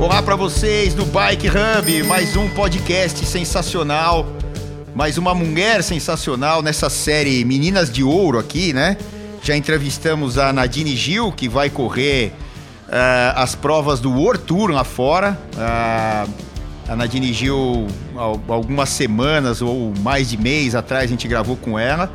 Olá para vocês do Bike Hub, mais um podcast sensacional, mais uma mulher sensacional nessa série Meninas de Ouro aqui, né? Já entrevistamos a Nadine Gil, que vai correr uh, as provas do World Tour lá fora. Uh, a Nadine Gil, algumas semanas ou mais de mês atrás, a gente gravou com ela.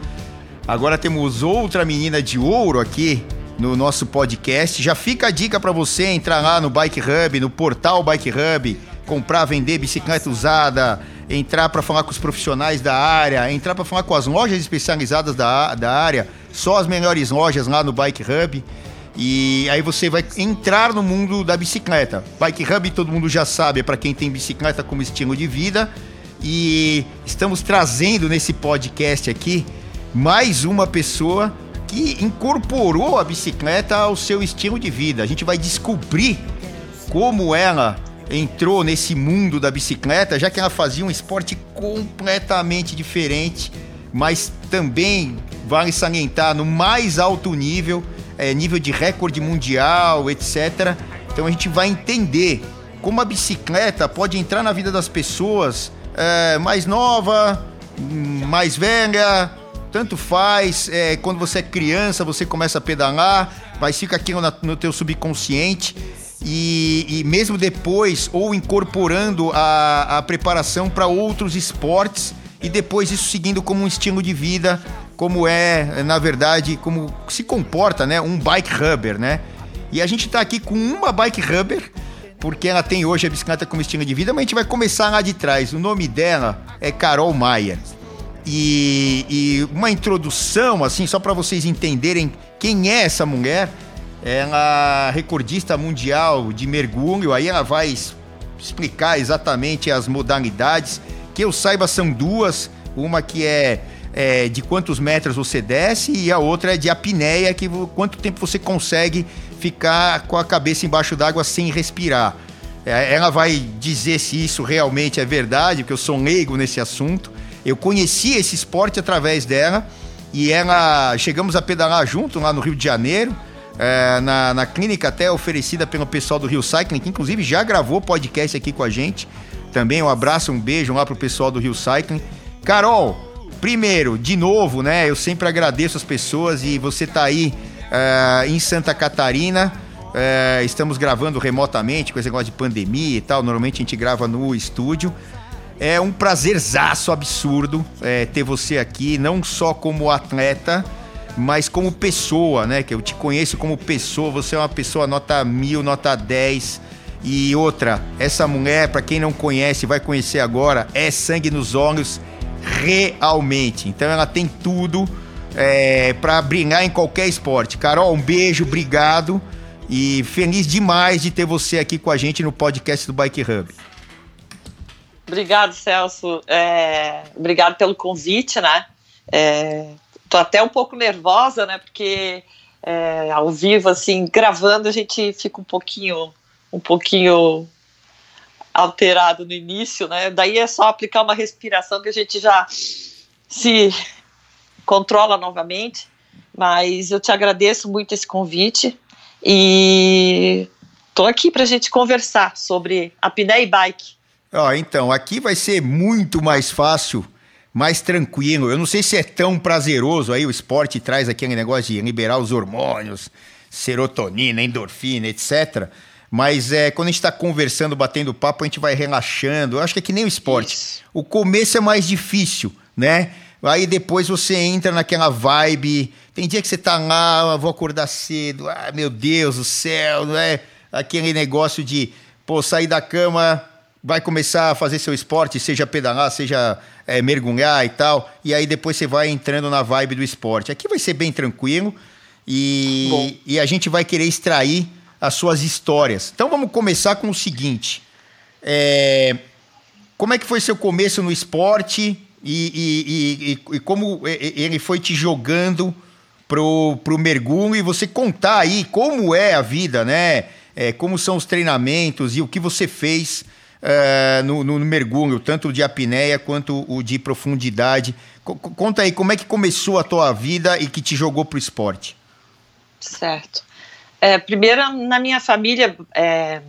Agora temos outra menina de ouro aqui no nosso podcast. Já fica a dica para você entrar lá no Bike Hub, no portal Bike Hub, comprar, vender bicicleta usada, entrar para falar com os profissionais da área, entrar para falar com as lojas especializadas da, da área, só as melhores lojas lá no Bike Hub. E aí você vai entrar no mundo da bicicleta. Bike Hub todo mundo já sabe, é para quem tem bicicleta como estilo de vida. E estamos trazendo nesse podcast aqui mais uma pessoa que incorporou a bicicleta ao seu estilo de vida. A gente vai descobrir como ela entrou nesse mundo da bicicleta, já que ela fazia um esporte completamente diferente, mas também vale salientar no mais alto nível é, nível de recorde mundial, etc. Então a gente vai entender como a bicicleta pode entrar na vida das pessoas é, mais nova, mais velha, tanto faz. É, quando você é criança, você começa a pedalar, mas fica aqui no, no teu subconsciente. E, e, mesmo depois, ou incorporando a, a preparação para outros esportes, e depois isso seguindo como um estilo de vida como é, na verdade, como se comporta, né, um bike rubber, né? E a gente está aqui com uma bike rubber, porque ela tem hoje a bicicleta como estilo de vida, mas a gente vai começar lá de trás. O nome dela é Carol Maia. E, e uma introdução, assim, só para vocês entenderem quem é essa mulher. Ela é recordista mundial de mergulho, aí ela vai explicar exatamente as modalidades. Que eu saiba, são duas. Uma que é é, de quantos metros você desce e a outra é de apneia, que quanto tempo você consegue ficar com a cabeça embaixo d'água sem respirar. É, ela vai dizer se isso realmente é verdade, porque eu sou leigo nesse assunto. Eu conheci esse esporte através dela e ela chegamos a pedalar junto lá no Rio de Janeiro. É, na, na clínica até oferecida pelo pessoal do Rio Cycling, que inclusive já gravou podcast aqui com a gente. Também um abraço, um beijo lá pro pessoal do Rio Cycling. Carol, Primeiro, de novo, né? Eu sempre agradeço as pessoas e você tá aí uh, em Santa Catarina. Uh, estamos gravando remotamente com esse negócio de pandemia e tal. Normalmente a gente grava no estúdio. É um prazerzaço absurdo é, ter você aqui, não só como atleta, mas como pessoa, né? Que eu te conheço como pessoa. Você é uma pessoa nota mil, nota 10. E outra, essa mulher, para quem não conhece, vai conhecer agora, é sangue nos olhos realmente. Então ela tem tudo é, para brilhar em qualquer esporte. Carol, um beijo, obrigado e feliz demais de ter você aqui com a gente no podcast do Bike Hub. Obrigado, Celso. É, obrigado pelo convite, né? É, tô até um pouco nervosa, né? Porque é, ao vivo, assim, gravando, a gente fica um pouquinho, um pouquinho alterado no início, né? Daí é só aplicar uma respiração que a gente já se controla novamente. Mas eu te agradeço muito esse convite e estou aqui para a gente conversar sobre a e Bike. Ó, oh, então, aqui vai ser muito mais fácil, mais tranquilo. Eu não sei se é tão prazeroso aí, o esporte traz aquele negócio de liberar os hormônios, serotonina, endorfina, etc. Mas é, quando a gente está conversando, batendo papo, a gente vai relaxando. Eu acho que é que nem o esporte. Isso. O começo é mais difícil, né? Aí depois você entra naquela vibe. Tem dia que você tá lá, ah, vou acordar cedo. Ah, meu Deus do céu, não é? Aquele negócio de, pô, sair da cama, vai começar a fazer seu esporte, seja pedalar, seja é, mergulhar e tal. E aí depois você vai entrando na vibe do esporte. Aqui vai ser bem tranquilo e, e a gente vai querer extrair as suas histórias. Então vamos começar com o seguinte: é, como é que foi seu começo no esporte e, e, e, e como ele foi te jogando pro, pro mergulho e você contar aí como é a vida, né? É, como são os treinamentos e o que você fez é, no, no, mergulho, tanto de apneia quanto o de profundidade. C conta aí como é que começou a tua vida e que te jogou pro esporte. Certo. É, primeiro, na minha família, é,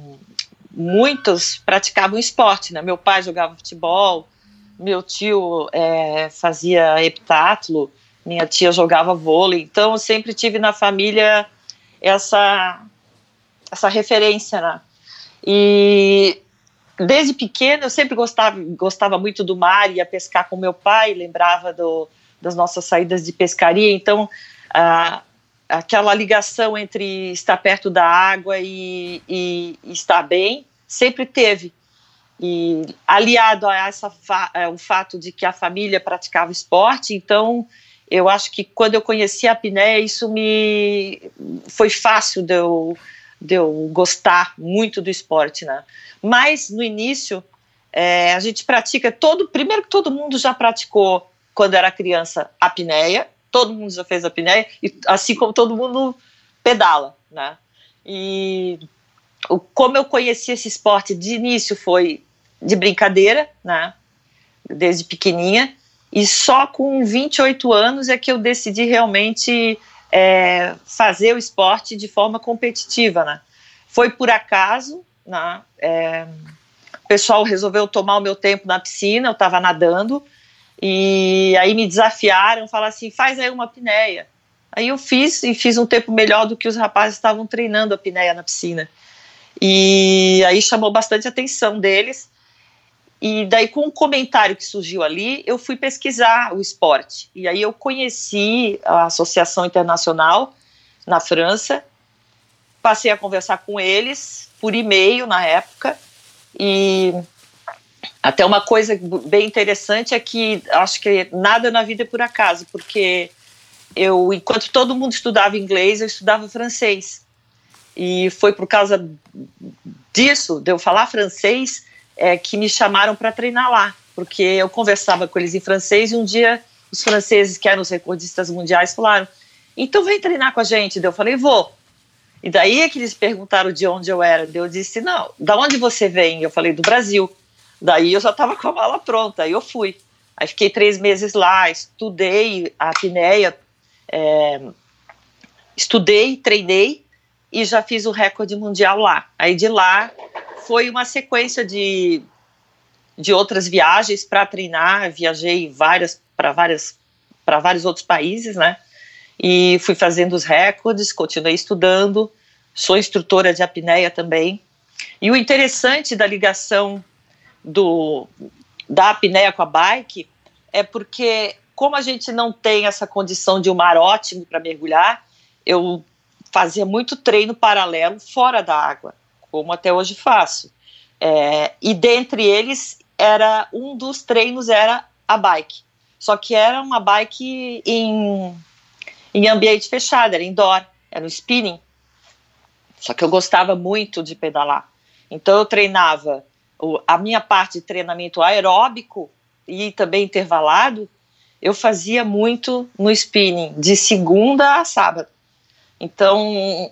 muitos praticavam esporte, né? Meu pai jogava futebol, meu tio é, fazia heptatlo, minha tia jogava vôlei, então eu sempre tive na família essa essa referência, né? E desde pequena eu sempre gostava gostava muito do mar, ia pescar com meu pai, lembrava do, das nossas saídas de pescaria, então aquela ligação entre estar perto da água e, e, e estar bem sempre teve. E aliado a essa fa o fato de que a família praticava esporte, então eu acho que quando eu conheci a apneia, isso me foi fácil de eu, de eu gostar muito do esporte, né? Mas no início é, a gente pratica todo, primeiro que todo mundo já praticou quando era criança apneia, todo mundo já fez apneia, e, assim como todo mundo pedala, né? E o, como eu conheci esse esporte de início foi de brincadeira, né? Desde pequenininha, e só com 28 anos é que eu decidi realmente é, fazer o esporte de forma competitiva, né? Foi por acaso, né? É, o pessoal resolveu tomar o meu tempo na piscina, eu estava nadando, e aí me desafiaram, falaram assim, faz aí uma apneia. Aí eu fiz e fiz um tempo melhor do que os rapazes estavam treinando a apneia na piscina. E aí chamou bastante atenção deles. E daí, com um comentário que surgiu ali, eu fui pesquisar o esporte. E aí eu conheci a Associação Internacional na França, passei a conversar com eles por e-mail na época. E até uma coisa bem interessante é que acho que nada na vida é por acaso, porque eu, enquanto todo mundo estudava inglês, eu estudava francês. E foi por causa disso, de eu falar francês, é, que me chamaram para treinar lá, porque eu conversava com eles em francês e um dia os franceses, que eram os recordistas mundiais, falaram: então vem treinar com a gente. eu falei: vou. E daí é que eles perguntaram de onde eu era. eu disse: não, da onde você vem? Eu falei: do Brasil. Daí eu já estava com a mala pronta, aí eu fui. Aí fiquei três meses lá, estudei a apneia, é, estudei, treinei e já fiz o recorde mundial lá. Aí de lá foi uma sequência de, de outras viagens para treinar. Viajei várias para várias para vários outros países, né? E fui fazendo os recordes, continuei estudando. Sou instrutora de apneia também. E o interessante da ligação do, da apneia com a bike é porque, como a gente não tem essa condição de um mar ótimo para mergulhar, eu fazia muito treino paralelo fora da água, como até hoje faço. É, e dentre eles, era um dos treinos era a bike. Só que era uma bike em, em ambiente fechado, era indoor, era um spinning. Só que eu gostava muito de pedalar. Então eu treinava o, a minha parte de treinamento aeróbico e também intervalado, eu fazia muito no spinning, de segunda a sábado. Então,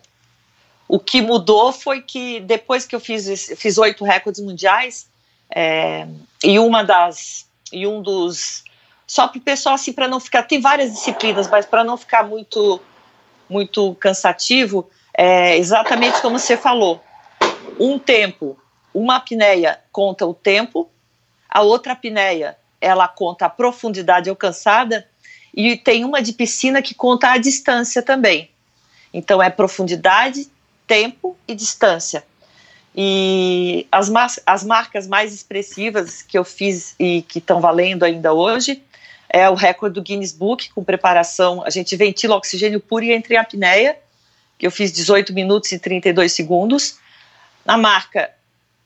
o que mudou foi que depois que eu fiz fiz oito recordes mundiais é, e uma das e um dos só para o pessoal assim para não ficar tem várias disciplinas, mas para não ficar muito muito cansativo, é exatamente como você falou, um tempo uma apneia conta o tempo, a outra apneia ela conta a profundidade alcançada e tem uma de piscina que conta a distância também. Então é profundidade, tempo e distância. E as, as marcas mais expressivas que eu fiz e que estão valendo ainda hoje é o recorde do Guinness Book com preparação. A gente ventila oxigênio puro e entre apneia, que eu fiz 18 minutos e 32 segundos. A marca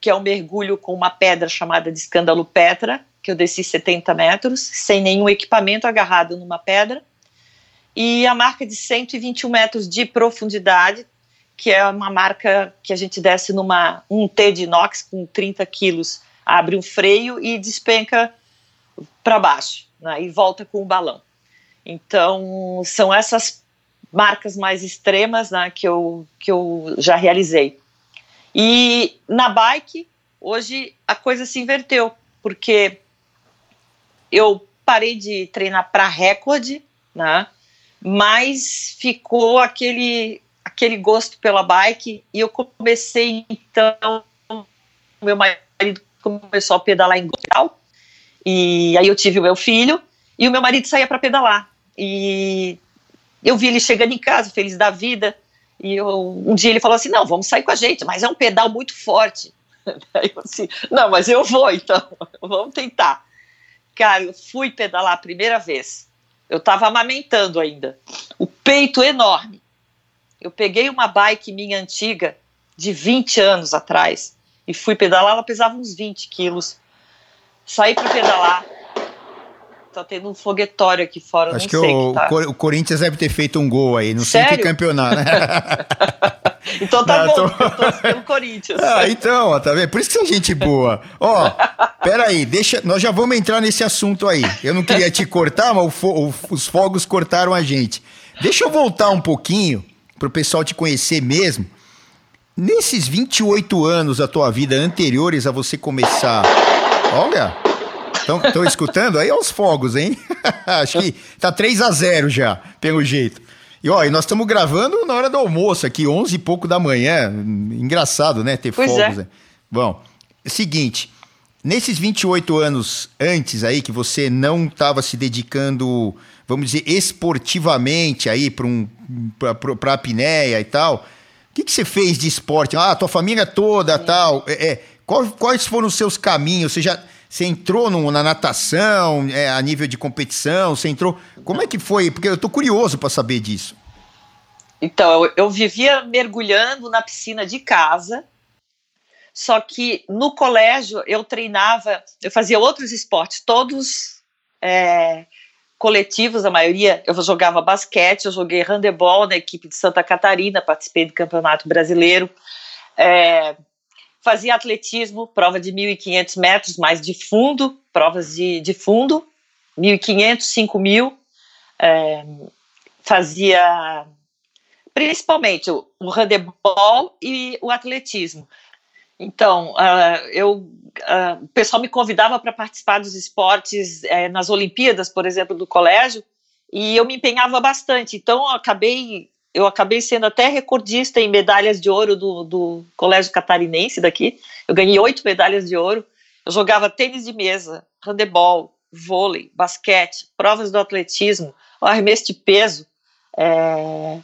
que é um mergulho com uma pedra chamada de escândalo Petra, que eu desci 70 metros, sem nenhum equipamento agarrado numa pedra, e a marca de 121 metros de profundidade, que é uma marca que a gente desce numa um T de inox com 30 quilos, abre um freio e despenca para baixo, né, e volta com o balão. Então, são essas marcas mais extremas né, que, eu, que eu já realizei. E na bike, hoje a coisa se inverteu, porque eu parei de treinar para recorde, né? Mas ficou aquele aquele gosto pela bike e eu comecei então meu marido começou a pedalar em Goiás, e aí eu tive o meu filho, e o meu marido saía para pedalar. E eu vi ele chegando em casa, feliz da vida, e eu, um dia ele falou assim: Não, vamos sair com a gente, mas é um pedal muito forte. Aí eu assim: Não, mas eu vou então, vamos tentar. Cara, eu fui pedalar a primeira vez. Eu estava amamentando ainda. O peito enorme. Eu peguei uma bike minha antiga, de 20 anos atrás, e fui pedalar. Ela pesava uns 20 quilos. Saí para pedalar tá tendo um foguetório aqui fora. Acho que, o, que tá. o, Corinthians deve ter feito um gol aí, não Sério? sei que campeonato, né? então tá não, bom, tô... eu pelo Corinthians. Ah, então, ó, tá vendo? Por isso que são gente boa. Ó, peraí, deixa, nós já vamos entrar nesse assunto aí. Eu não queria te cortar, mas fo, os fogos cortaram a gente. Deixa eu voltar um pouquinho pro pessoal te conhecer mesmo. Nesses 28 anos da tua vida anteriores a você começar. Olha, Estão escutando? Aí aos fogos, hein? Acho que tá 3 a 0 já, pelo jeito. E ó, e nós estamos gravando na hora do almoço aqui, 11 e pouco da manhã. Engraçado, né? Ter pois fogos. É. Né? Bom, é seguinte, nesses 28 anos antes aí que você não estava se dedicando, vamos dizer, esportivamente aí para um, a apneia e tal, o que, que você fez de esporte? Ah, tua família toda, Sim. tal. É, é, quais, quais foram os seus caminhos? Você já você entrou no, na natação, é, a nível de competição? Você entrou. Como é que foi? Porque eu estou curioso para saber disso. Então, eu, eu, vivia mergulhando na piscina de casa, só que no colégio eu treinava, eu fazia outros esportes, todos é, coletivos, a maioria. Eu jogava basquete, eu joguei handebol na equipe de Santa Catarina, participei do Campeonato Brasileiro. É, fazia atletismo, prova de 1.500 metros, mais de fundo, provas de, de fundo, 1.500, 5.000, é, fazia principalmente o, o handebol e o atletismo. Então, uh, eu, uh, o pessoal me convidava para participar dos esportes uh, nas Olimpíadas, por exemplo, do colégio, e eu me empenhava bastante. Então, eu acabei eu acabei sendo até recordista em medalhas de ouro do, do Colégio Catarinense daqui. Eu ganhei oito medalhas de ouro. Eu jogava tênis de mesa, handebol, vôlei, basquete, provas do atletismo, arremesso de peso. É...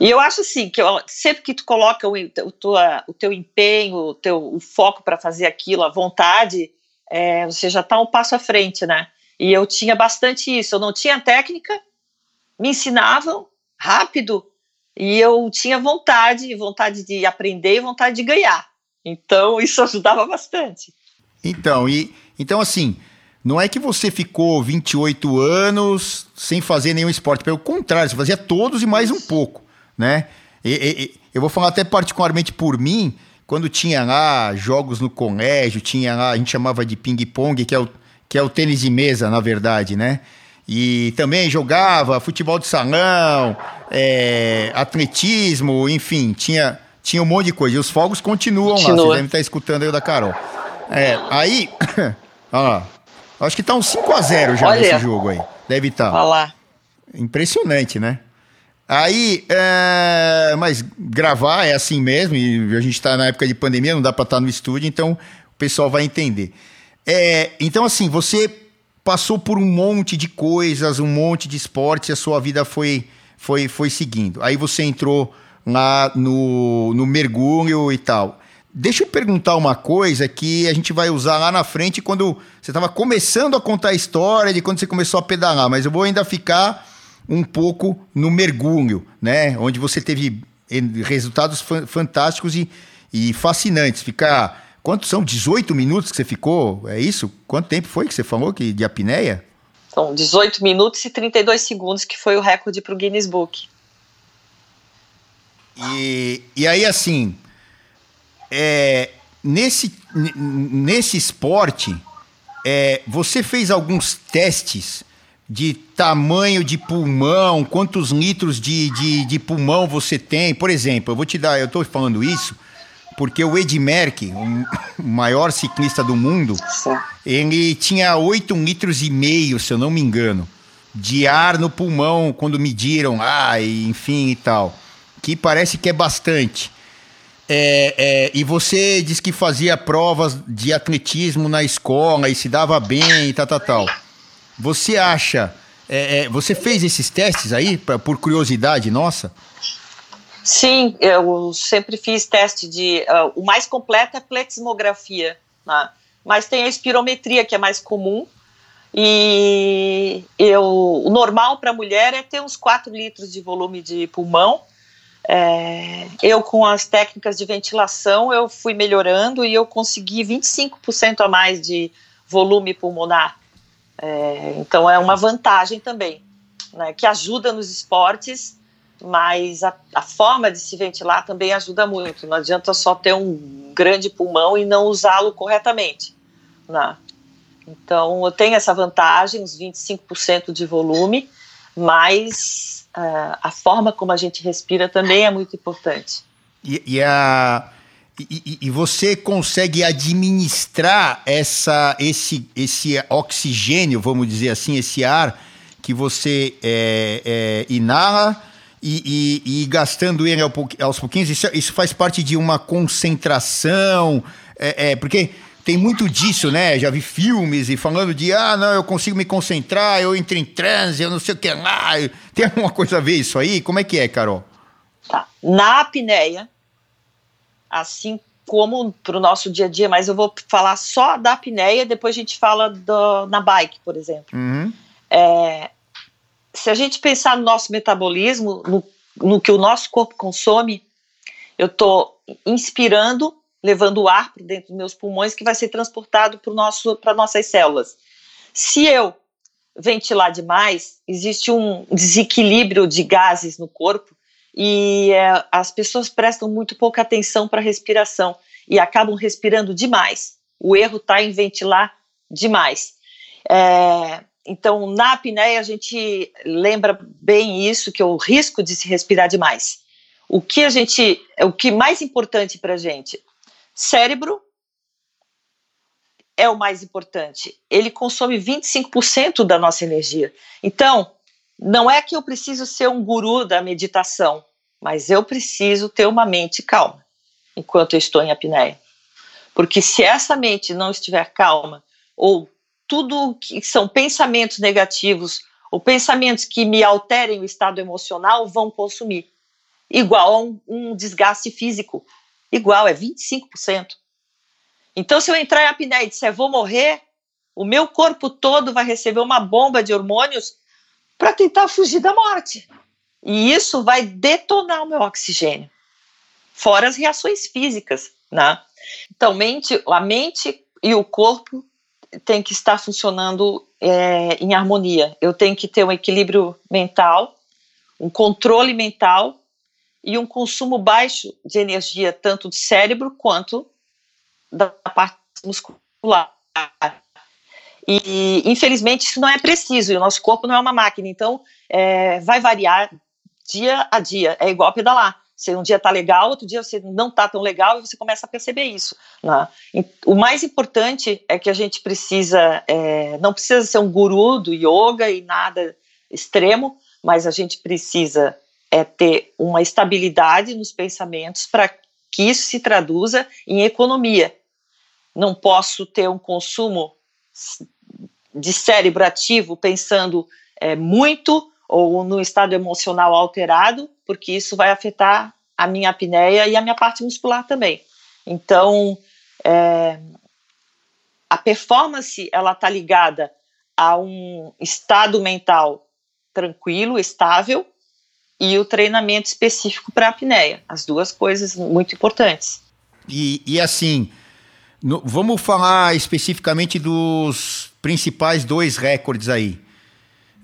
E eu acho assim que eu, sempre que tu coloca o, o, tua, o teu empenho, o teu o foco para fazer aquilo, a vontade, é, você já está um passo à frente, né? E eu tinha bastante isso. Eu não tinha técnica, me ensinavam rápido, e eu tinha vontade, vontade de aprender e vontade de ganhar. Então isso ajudava bastante. Então, e então assim, não é que você ficou 28 anos sem fazer nenhum esporte, pelo contrário, você fazia todos e mais um pouco, né? E, e, eu vou falar até particularmente por mim, quando tinha lá jogos no colégio, tinha lá, a gente chamava de ping-pong, que é o que é o tênis de mesa, na verdade, né? E também jogava futebol de salão, é, atletismo, enfim, tinha, tinha um monte de coisa. E os fogos continuam Continua. lá, vocês devem estar escutando aí o da Carol. É, aí, ó, acho que tá uns 5 a 0 já Olha. nesse jogo aí. Deve estar. Tá. Olha lá. Impressionante, né? Aí, é, mas gravar é assim mesmo, e a gente está na época de pandemia, não dá para estar tá no estúdio, então o pessoal vai entender. É, então, assim, você passou por um monte de coisas, um monte de esportes, e a sua vida foi, foi, foi seguindo. Aí você entrou lá no, no mergulho e tal. Deixa eu perguntar uma coisa que a gente vai usar lá na frente quando você estava começando a contar a história de quando você começou a pedalar, mas eu vou ainda ficar um pouco no mergulho, né? Onde você teve resultados fantásticos e, e fascinantes. Ficar Quantos são? 18 minutos que você ficou? É isso? Quanto tempo foi que você falou que de apneia? São 18 minutos e 32 segundos, que foi o recorde para o Guinness Book. E, e aí, assim, é, nesse, nesse esporte, é, você fez alguns testes de tamanho de pulmão, quantos litros de, de, de pulmão você tem? Por exemplo, eu vou te dar, eu estou falando isso porque o Ed Merck, o maior ciclista do mundo, ele tinha 8 litros e meio, se eu não me engano, de ar no pulmão quando mediram, ah, enfim e tal, que parece que é bastante. É, é, e você disse que fazia provas de atletismo na escola e se dava bem e tal, tal, tal. Você acha. É, é você fez esses testes aí, pra, por curiosidade nossa? Sim, eu sempre fiz teste de. Uh, o mais completo é a pleximografia, né? mas tem a espirometria, que é mais comum. E eu, o normal para a mulher é ter uns 4 litros de volume de pulmão é, eu, com as técnicas de ventilação, eu fui melhorando e eu consegui 25% a mais de volume pulmonar. É, então, é uma vantagem também, né, que ajuda nos esportes, mas a, a, forma de se ventilar também ajuda muito. Não adianta só ter um grande pulmão e não usá-lo corretamente. Né? Então, eu tenho essa vantagem, uns 25% de volume, mas a, forma como a gente respira também é muito importante. E, e a, e, você consegue administrar essa, esse, esse oxigênio, vamos dizer assim, esse ar que você é, é, inala e, e, e, gastando ele aos pouquinhos, isso, isso, faz parte de uma concentração, é, é porque tem muito disso, né? Já vi filmes e falando de, ah, não, eu consigo me concentrar, eu entro em transe, eu não sei o que lá. Tem alguma coisa a ver isso aí? Como é que é, Carol? Tá. Na apneia, assim como para o nosso dia a dia, mas eu vou falar só da apneia, depois a gente fala do, na bike, por exemplo. Uhum. É, se a gente pensar no nosso metabolismo, no, no que o nosso corpo consome, eu estou inspirando levando o ar para dentro dos meus pulmões que vai ser transportado para nossas células. Se eu ventilar demais, existe um desequilíbrio de gases no corpo e é, as pessoas prestam muito pouca atenção para a respiração e acabam respirando demais. O erro está em ventilar demais. É, então, na apneia, a gente lembra bem isso, que é o risco de se respirar demais. O que a gente, o que mais importante para a gente Cérebro é o mais importante. Ele consome 25% da nossa energia. Então, não é que eu preciso ser um guru da meditação, mas eu preciso ter uma mente calma enquanto eu estou em apneia. Porque se essa mente não estiver calma, ou tudo que são pensamentos negativos, ou pensamentos que me alterem o estado emocional, vão consumir. Igual a um, um desgaste físico igual, é 25%. Então, se eu entrar em apneia e disser vou morrer, o meu corpo todo vai receber uma bomba de hormônios para tentar fugir da morte. E isso vai detonar o meu oxigênio. Fora as reações físicas, né? Então, mente, a mente e o corpo tem que estar funcionando é, em harmonia. Eu tenho que ter um equilíbrio mental, um controle mental e um consumo baixo de energia, tanto do cérebro quanto da parte muscular. E, infelizmente, isso não é preciso, e o nosso corpo não é uma máquina, então é, vai variar dia a dia, é igual pedalar. Você um dia está legal, outro dia você não está tão legal e você começa a perceber isso. Né? O mais importante é que a gente precisa, é, não precisa ser um guru do yoga e nada extremo, mas a gente precisa é ter uma estabilidade nos pensamentos para que isso se traduza em economia. Não posso ter um consumo de cérebro ativo pensando é, muito ou no estado emocional alterado, porque isso vai afetar a minha apneia e a minha parte muscular também. Então, é, a performance ela está ligada a um estado mental tranquilo, estável, e o treinamento específico para apneia. As duas coisas muito importantes. E, e assim, no, vamos falar especificamente dos principais dois recordes aí.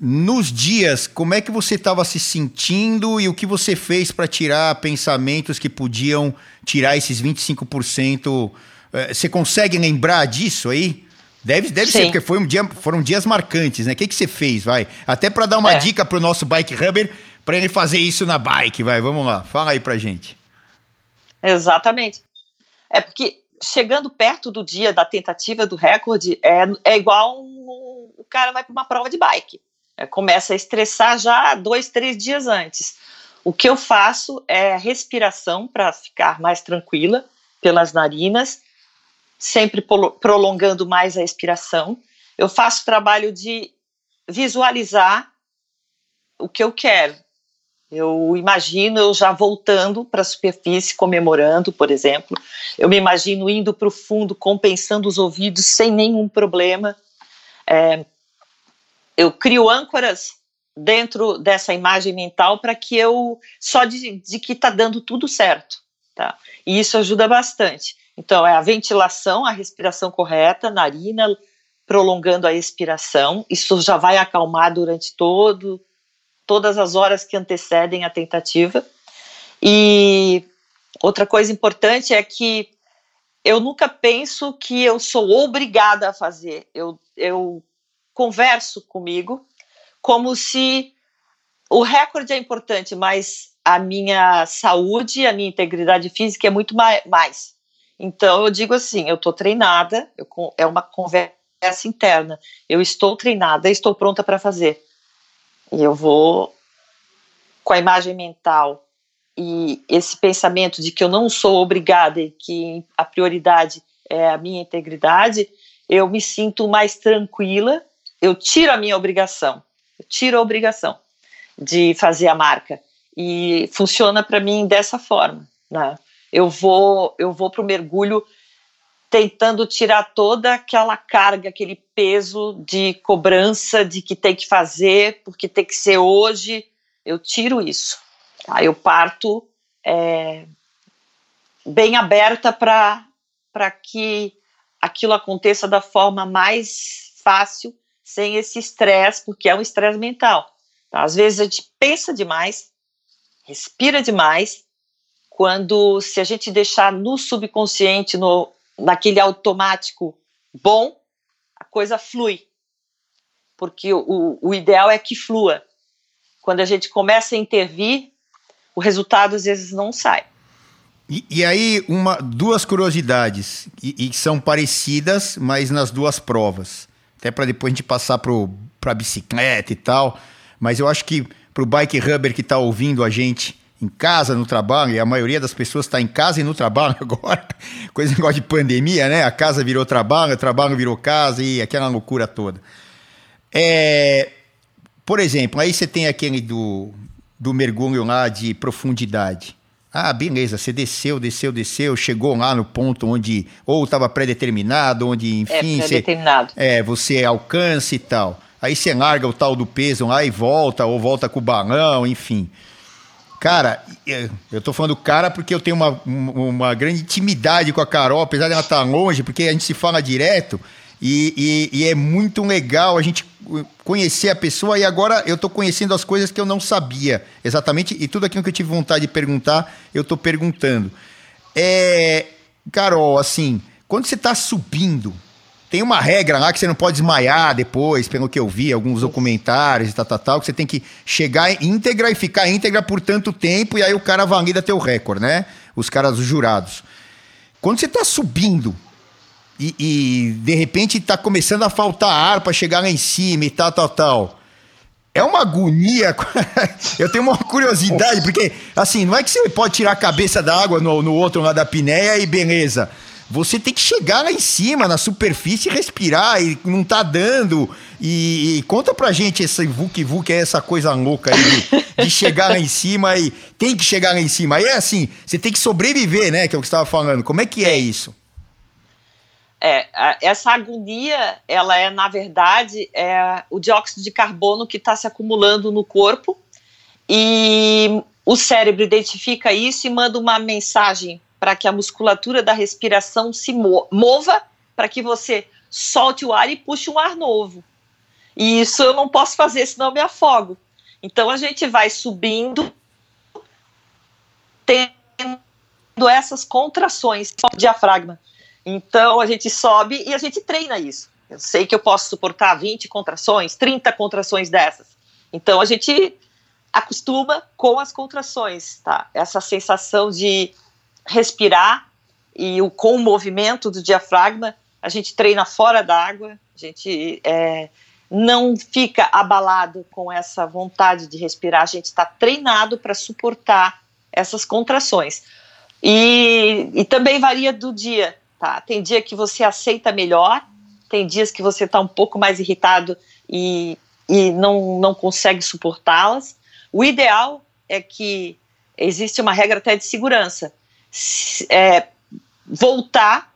Nos dias, como é que você estava se sentindo e o que você fez para tirar pensamentos que podiam tirar esses 25%? Eh, você consegue lembrar disso aí? Deve, deve ser, porque foi um dia, foram dias marcantes, né? O que, que você fez, vai? Até para dar uma é. dica para o nosso Bike Rubber, para ele fazer isso na bike, vai, vamos lá, fala aí pra gente. Exatamente. É porque chegando perto do dia da tentativa do recorde, é, é igual um, o cara vai para uma prova de bike. É, começa a estressar já dois, três dias antes. O que eu faço é respiração para ficar mais tranquila pelas narinas, sempre prolongando mais a expiração. Eu faço trabalho de visualizar o que eu quero. Eu imagino eu já voltando para a superfície, comemorando, por exemplo. Eu me imagino indo para o fundo, compensando os ouvidos sem nenhum problema. É, eu crio âncoras dentro dessa imagem mental para que eu só de, de que está dando tudo certo, tá? E isso ajuda bastante. Então é a ventilação, a respiração correta, narina, prolongando a expiração. Isso já vai acalmar durante todo todas as horas que antecedem a tentativa. E outra coisa importante é que eu nunca penso que eu sou obrigada a fazer. Eu, eu converso comigo como se o recorde é importante, mas a minha saúde, a minha integridade física é muito mais. Então eu digo assim, eu estou treinada, eu, é uma conversa interna. Eu estou treinada, estou pronta para fazer. E eu vou com a imagem mental e esse pensamento de que eu não sou obrigada e que a prioridade é a minha integridade, eu me sinto mais tranquila, eu tiro a minha obrigação, eu tiro a obrigação de fazer a marca e funciona para mim dessa forma, né? Eu vou eu vou para o mergulho tentando tirar toda aquela carga, aquele peso de cobrança de que tem que fazer, porque tem que ser hoje. Eu tiro isso. Tá? Eu parto é, bem aberta para que aquilo aconteça da forma mais fácil, sem esse estresse, porque é um estresse mental. Tá? Às vezes a gente pensa demais, respira demais, quando se a gente deixar no subconsciente, no, naquele automático bom, a coisa flui. Porque o, o ideal é que flua. Quando a gente começa a intervir, o resultado às vezes não sai. E, e aí, uma, duas curiosidades, e, e, são parecidas, mas nas duas provas. Até para depois a gente passar para a bicicleta e tal. Mas eu acho que para o bike rubber que está ouvindo a gente, em casa, no trabalho, e a maioria das pessoas está em casa e no trabalho agora, coisa negócio de pandemia, né? A casa virou trabalho, o trabalho virou casa e aquela loucura toda. É, por exemplo, aí você tem aquele do, do mergulho lá de profundidade. Ah, beleza, você desceu, desceu, desceu, chegou lá no ponto onde ou estava pré-determinado, onde, enfim, é, pré-determinado. Você, é, você alcança e tal. Aí você larga o tal do peso lá e volta, ou volta com o balão, enfim. Cara, eu tô falando cara porque eu tenho uma, uma grande intimidade com a Carol, apesar dela estar tá longe, porque a gente se fala direto e, e, e, é muito legal a gente conhecer a pessoa e agora eu tô conhecendo as coisas que eu não sabia exatamente e tudo aquilo que eu tive vontade de perguntar, eu tô perguntando. É, Carol, assim, quando você tá subindo, tem uma regra lá que você não pode desmaiar depois, pelo que eu vi, alguns documentários e tal, tal, tal, que você tem que chegar íntegra e ficar íntegra por tanto tempo, e aí o cara valida teu recorde, né? Os caras, os jurados. Quando você tá subindo e, e de repente tá começando a faltar ar para chegar lá em cima e tal, tal, tal. É uma agonia. eu tenho uma curiosidade, porque, assim, não é que você pode tirar a cabeça da água no, no outro lado da pinéia e beleza você tem que chegar lá em cima, na superfície, respirar e não tá dando. E, e conta pra gente esse Vuk, é essa coisa louca aí de, de, chegar lá em cima e tem que chegar lá em cima. Aí é assim, você tem que sobreviver, né? Que é o que você estava falando. Como é que é isso? É, essa agonia, ela é, na verdade, é o dióxido de carbono que está se acumulando no corpo e o cérebro identifica isso e manda uma mensagem para que a musculatura da respiração se mova, para que você solte o ar e puxe um ar novo. E isso eu não posso fazer, senão eu me afogo. Então a gente vai subindo, tendo essas contrações do diafragma. Então a gente sobe e a gente treina isso. Eu sei que eu posso suportar 20 contrações, 30 contrações dessas. Então a gente acostuma com as contrações, tá? Essa sensação de respirar e o, com o movimento do diafragma, a gente treina fora d'água, a gente é, não fica abalado com essa vontade de respirar, a gente está treinado para suportar essas contrações. E, e também varia do dia, tá? Tem dia que você aceita melhor, tem dias que você está um pouco mais irritado e, e não, não consegue suportá-las. O ideal é que existe uma regra até de segurança. É, voltar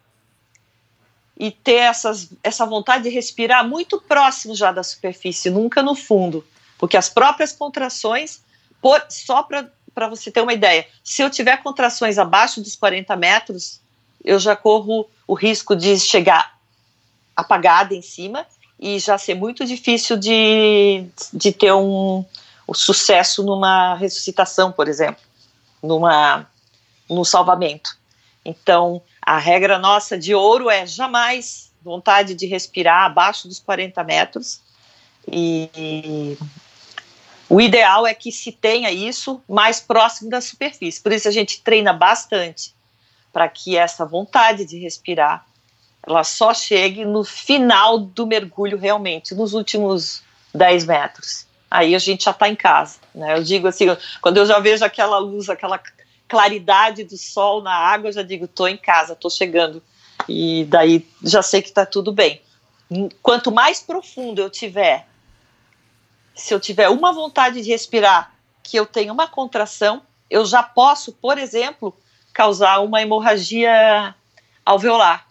e ter essas, essa vontade de respirar muito próximo já da superfície, nunca no fundo, porque as próprias contrações, por, só para você ter uma ideia, se eu tiver contrações abaixo dos 40 metros, eu já corro o risco de chegar apagada em cima e já ser muito difícil de, de ter um, um sucesso numa ressuscitação, por exemplo, numa, no salvamento. Então, a regra nossa de ouro é jamais vontade de respirar abaixo dos 40 metros. E, o ideal é que se tenha isso mais próximo da superfície. Por isso a gente treina bastante para que essa vontade de respirar ela só chegue no final do mergulho realmente, nos últimos 10 metros. Aí a gente já está em casa. Né? Eu digo assim, quando eu já vejo aquela luz, aquela claridade do sol na água, eu já digo, estou em casa, estou chegando. E daí já sei que está tudo bem. Quanto mais profundo eu tiver, se eu tiver uma vontade de respirar, que eu tenho uma contração, eu já posso, por exemplo, causar uma hemorragia alveolar,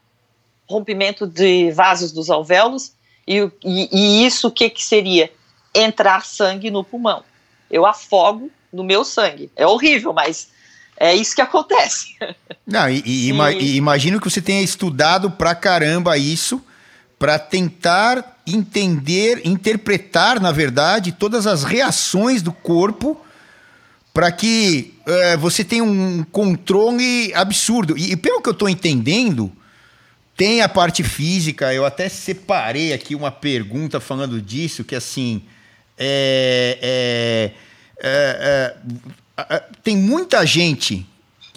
rompimento de vasos dos alvéolos, e, e, e isso o que, que seria? Entrar sangue no pulmão. Eu afogo no meu sangue. É horrível, mas é isso que acontece. Não, e, e, ima e imagino que você tenha estudado pra caramba isso para tentar entender, interpretar, na verdade, todas as reações do corpo para que é, você tenha um controle absurdo. E, e pelo que eu estou entendendo, tem a parte física. Eu até separei aqui uma pergunta falando disso, que assim é, é, é, é tem muita gente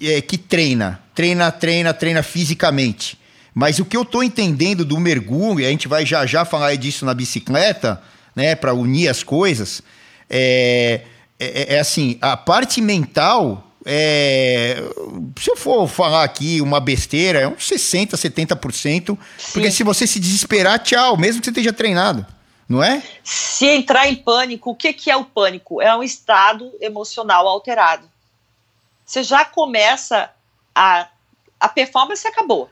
é, que treina, treina, treina, treina fisicamente. Mas o que eu estou entendendo do mergulho, e a gente vai já já falar disso na bicicleta, né, para unir as coisas, é, é, é, assim, a parte mental, é, se eu for falar aqui uma besteira, é uns 60%, 70%, Sim. porque se você se desesperar, tchau, mesmo que você esteja treinado não é? Se entrar em pânico, o que, que é o pânico? É um estado emocional alterado. Você já começa a. A performance acabou.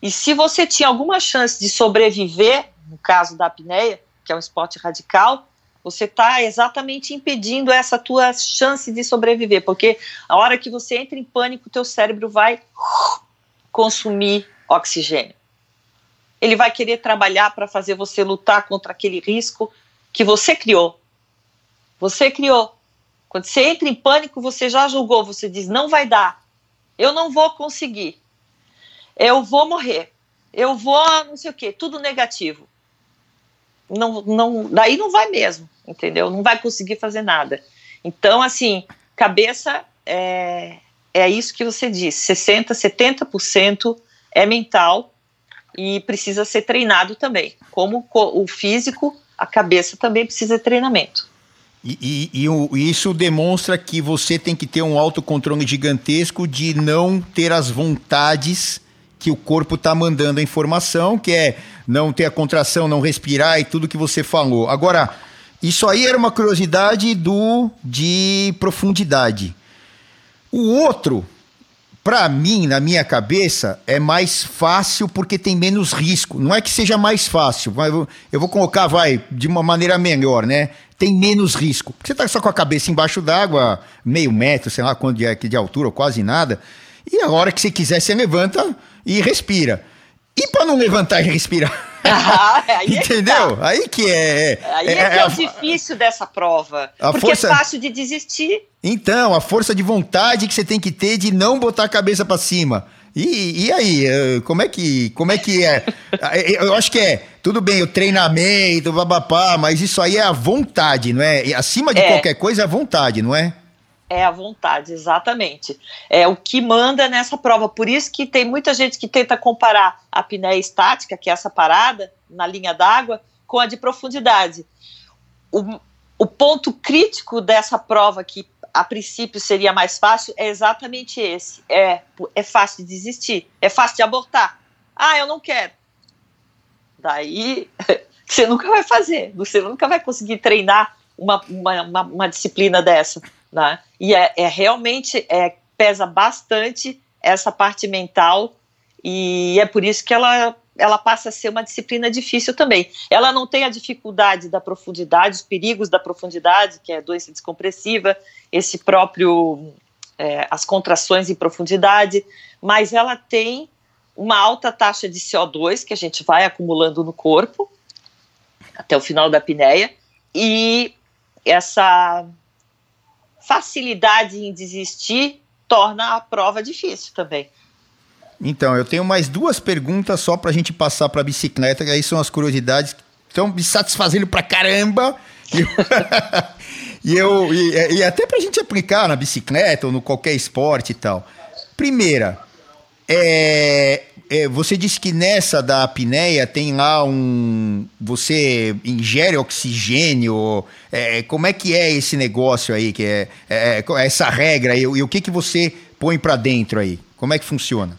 E se você tinha alguma chance de sobreviver, no caso da apneia, que é um esporte radical, você está exatamente impedindo essa tua chance de sobreviver, porque a hora que você entra em pânico, teu cérebro vai consumir oxigênio ele vai querer trabalhar para fazer você lutar contra aquele risco que você criou. Você criou. Quando você entra em pânico, você já julgou, você diz: não vai dar, eu não vou conseguir, eu vou morrer, eu vou não sei o que, tudo negativo. Não, não, daí não vai mesmo, entendeu? Não vai conseguir fazer nada. Então, assim, cabeça é, é isso que você disse: 60%, 70% é mental e precisa ser treinado também. Como o físico, a cabeça também precisa de treinamento. E, e, e, isso demonstra que você tem que ter um autocontrole gigantesco de não ter as vontades que o corpo está mandando a informação, que é não ter a contração, não respirar e tudo que você falou. Agora, isso aí era uma curiosidade do de profundidade. O outro para mim, na minha cabeça, é mais fácil porque tem menos risco. Não é que seja mais fácil, eu vou colocar, vai, de uma maneira melhor, né? Tem menos risco. Porque você tá só com a cabeça embaixo d'água, meio metro, sei lá quanto de, de altura, quase nada. E a hora que você quiser, você levanta e respira. E para não levantar e respirar? Ah, aí Entendeu? É tá. Aí que é. Aí é, é que é, o difícil dessa prova. porque força... é fácil de desistir. Então, a força de vontade que você tem que ter de não botar a cabeça para cima. E, e aí, eh, como é que como é que é? Eu acho que é tudo bem o treinamento, babapá, mas isso aí é a vontade, não é? E acima de é. qualquer coisa é a vontade, não é? É a vontade, exatamente. É o que manda nessa prova. Por isso que tem muita gente que tenta comparar a apneia estática, que é essa parada na linha d'água, com a de profundidade. O, o ponto crítico dessa prova, que a princípio seria mais fácil, é exatamente esse: é, é fácil de desistir, é fácil de abortar. Ah, eu não quero. Daí você nunca vai fazer, você nunca vai conseguir treinar uma, uma, uma, uma disciplina dessa. Né? E é, é realmente é, pesa bastante essa parte mental, e é por isso que ela ela passa a ser uma disciplina difícil também. Ela não tem a dificuldade da profundidade, os perigos da profundidade, que é doença descompressiva, esse próprio é, as contrações em profundidade, mas ela tem uma alta taxa de CO2 que a gente vai acumulando no corpo até o final da apneia e essa facilidade em desistir torna a prova difícil também. Então, eu tenho mais duas perguntas só para a gente passar para a bicicleta, que aí são as curiosidades que estão me satisfazendo para caramba. E, eu, e, e até para a gente aplicar na bicicleta ou no qualquer esporte e tal. Primeira, é, é, você disse que nessa da apneia tem lá um. Você ingere oxigênio. É, como é que é esse negócio aí? Que é, é, é essa regra e, e o que, que você põe para dentro aí? Como é que funciona?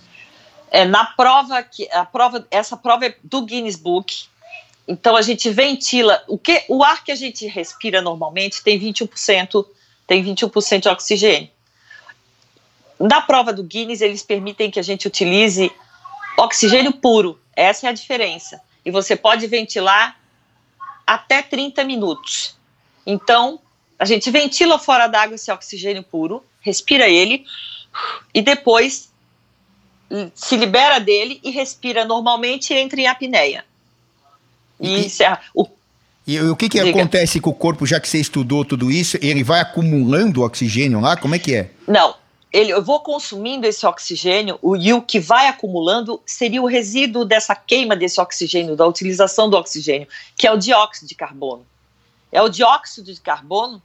É, na prova que a prova essa prova é do Guinness Book. Então a gente ventila o que o ar que a gente respira normalmente tem 21% tem 21% de oxigênio. Na prova do Guinness eles permitem que a gente utilize oxigênio puro. Essa é a diferença. E você pode ventilar até 30 minutos. Então, a gente ventila fora d'água esse oxigênio puro, respira ele e depois se libera dele e respira normalmente e entra em apneia. E, e é o, e o que, que acontece com o corpo, já que você estudou tudo isso? Ele vai acumulando oxigênio lá? Como é que é? Não. Ele, eu vou consumindo esse oxigênio o, e o que vai acumulando seria o resíduo dessa queima desse oxigênio, da utilização do oxigênio, que é o dióxido de carbono. É o dióxido de carbono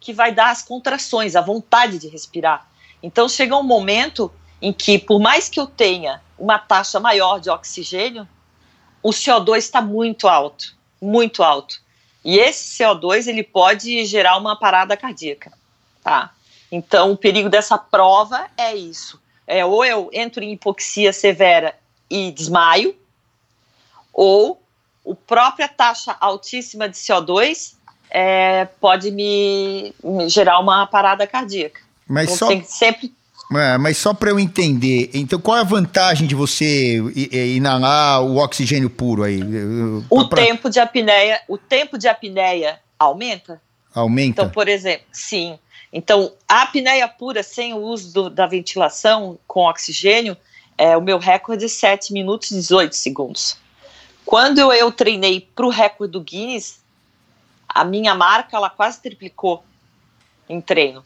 que vai dar as contrações, a vontade de respirar. Então chega um momento em que, por mais que eu tenha uma taxa maior de oxigênio, o CO2 está muito alto, muito alto. E esse CO2 ele pode gerar uma parada cardíaca, tá? Então, o perigo dessa prova é isso. É, ou eu entro em hipoxia severa e desmaio, ou a própria taxa altíssima de CO2 é, pode me, me, gerar uma parada cardíaca. Mas então, só... tem que sempre é, mas só para eu entender, então qual é a vantagem de você inalar o oxigênio puro aí? O pra... tempo de apneia, o tempo de apneia aumenta? Aumenta. Então, por exemplo, sim. Então, a apneia pura sem o uso do, da ventilação com oxigênio, é, o meu recorde é 7 minutos e 18 segundos. Quando eu, eu treinei para o recorde do Guinness, a minha marca ela quase triplicou em treino.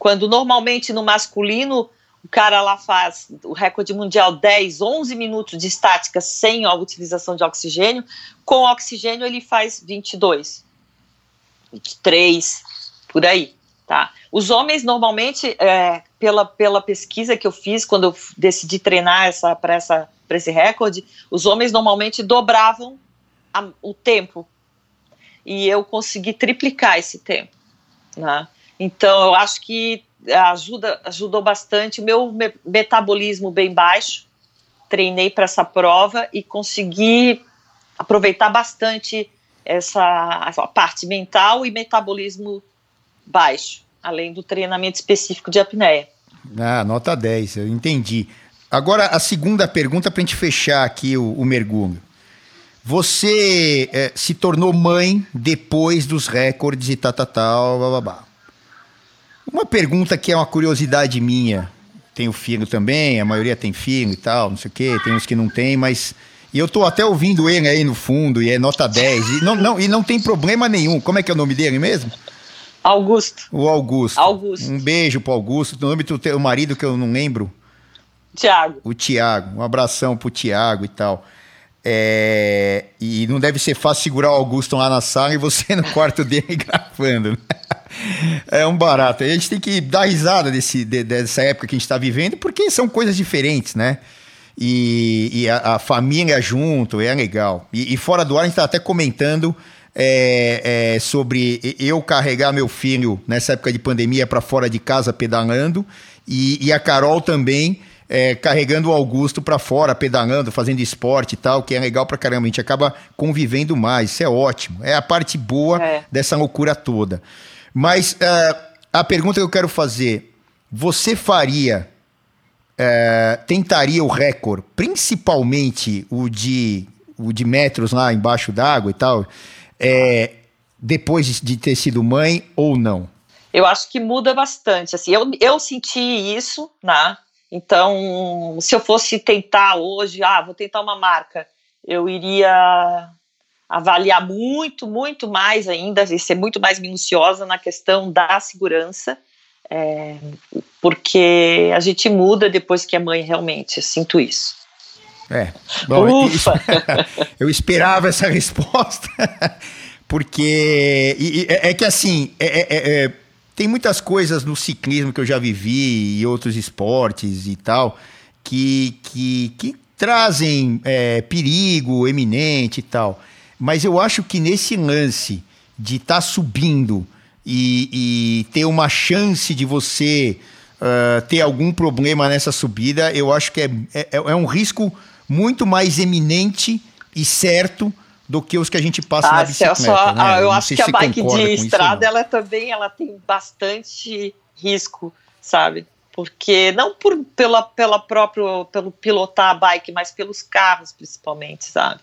Quando normalmente no masculino o cara lá faz o recorde mundial 10, 11 minutos de estática sem a utilização de oxigênio, com oxigênio ele faz 22, 23, por aí, tá? Os homens normalmente, é, pela, pela pesquisa que eu fiz quando eu decidi treinar essa, para essa, esse recorde, os homens normalmente dobravam a, o tempo e eu consegui triplicar esse tempo, né? Então, eu acho que ajuda, ajudou bastante. O meu metabolismo bem baixo, treinei para essa prova e consegui aproveitar bastante essa, essa parte mental e metabolismo baixo, além do treinamento específico de apneia. Ah, nota 10, eu entendi. Agora, a segunda pergunta para a gente fechar aqui o, o mergulho. Você é, se tornou mãe depois dos recordes e tal, tal, tal, blá, blá, blá. Uma pergunta que é uma curiosidade minha. Tenho filho também, a maioria tem filho e tal, não sei o quê, tem uns que não tem, mas. E eu tô até ouvindo ele aí no fundo, e é nota 10. E não, não, e não tem problema nenhum. Como é que é o nome dele mesmo? Augusto. O Augusto. Augusto. Um beijo pro Augusto. O nome do teu marido que eu não lembro. Tiago. O Tiago. Um abração pro Tiago e tal. É... E não deve ser fácil segurar o Augusto lá na sala e você no quarto dele gravando. Né? É um barato. A gente tem que dar risada desse, de, dessa época que a gente está vivendo, porque são coisas diferentes, né? e, e a, a, família junto, é legal. E, e fora do ar, a gente está até comentando é, é, sobre eu carregar meu filho nessa época de pandemia para fora de casa pedalando e, e a Carol também é, carregando o Augusto para fora, pedalando, fazendo esporte e tal, que é legal para caramba. A gente acaba convivendo mais, isso é ótimo. É a parte boa é. dessa loucura toda. Mas uh, a pergunta que eu quero fazer: você faria, uh, tentaria o recorde, principalmente o de, o de metros lá embaixo d'água e tal? É, depois de ter sido mãe ou não? Eu acho que muda bastante. Assim, eu, eu senti isso, né? Então, se eu fosse tentar hoje, ah, vou tentar uma marca, eu iria avaliar muito, muito mais ainda, e ser muito mais minuciosa na questão da segurança, é, porque a gente muda depois que é mãe realmente, eu sinto isso. É. Bom, Ufa. eu esperava essa resposta, porque e, e, é, é que assim, é, é, é, é, tem muitas coisas no ciclismo que eu já vivi e outros esportes e tal que, que, que trazem é, perigo eminente e tal. Mas eu acho que nesse lance de estar tá subindo e, e, ter uma chance de você uh, ter algum problema nessa subida, eu acho que é, é, é um risco muito mais eminente e certo do que os que a gente passa ah, na bicicleta. Só, né? Ah, eu, acho que a bike de estrada, ela também ela tem bastante risco, sabe? Porque não por, pela, pela próprio, pelo pilotar a bike, mas pelos carros principalmente, sabe?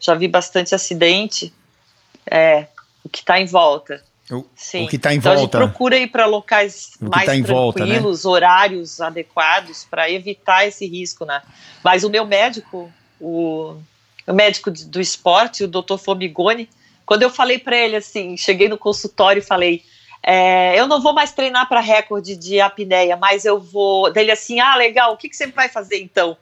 Já vi bastante acidente, é, o que está em volta. O, Sim. o que está em então volta. A gente procura ir para locais mais tá tranquilos, volta, né? horários adequados para evitar esse risco, né? Mas o meu médico, o, o médico do esporte, o Dr. Fomigoni, quando eu falei para ele assim, cheguei no consultório e falei, é, eu não vou mais treinar para recorde de apneia, mas eu vou. Dele assim, ah, legal. O que, que você vai fazer então?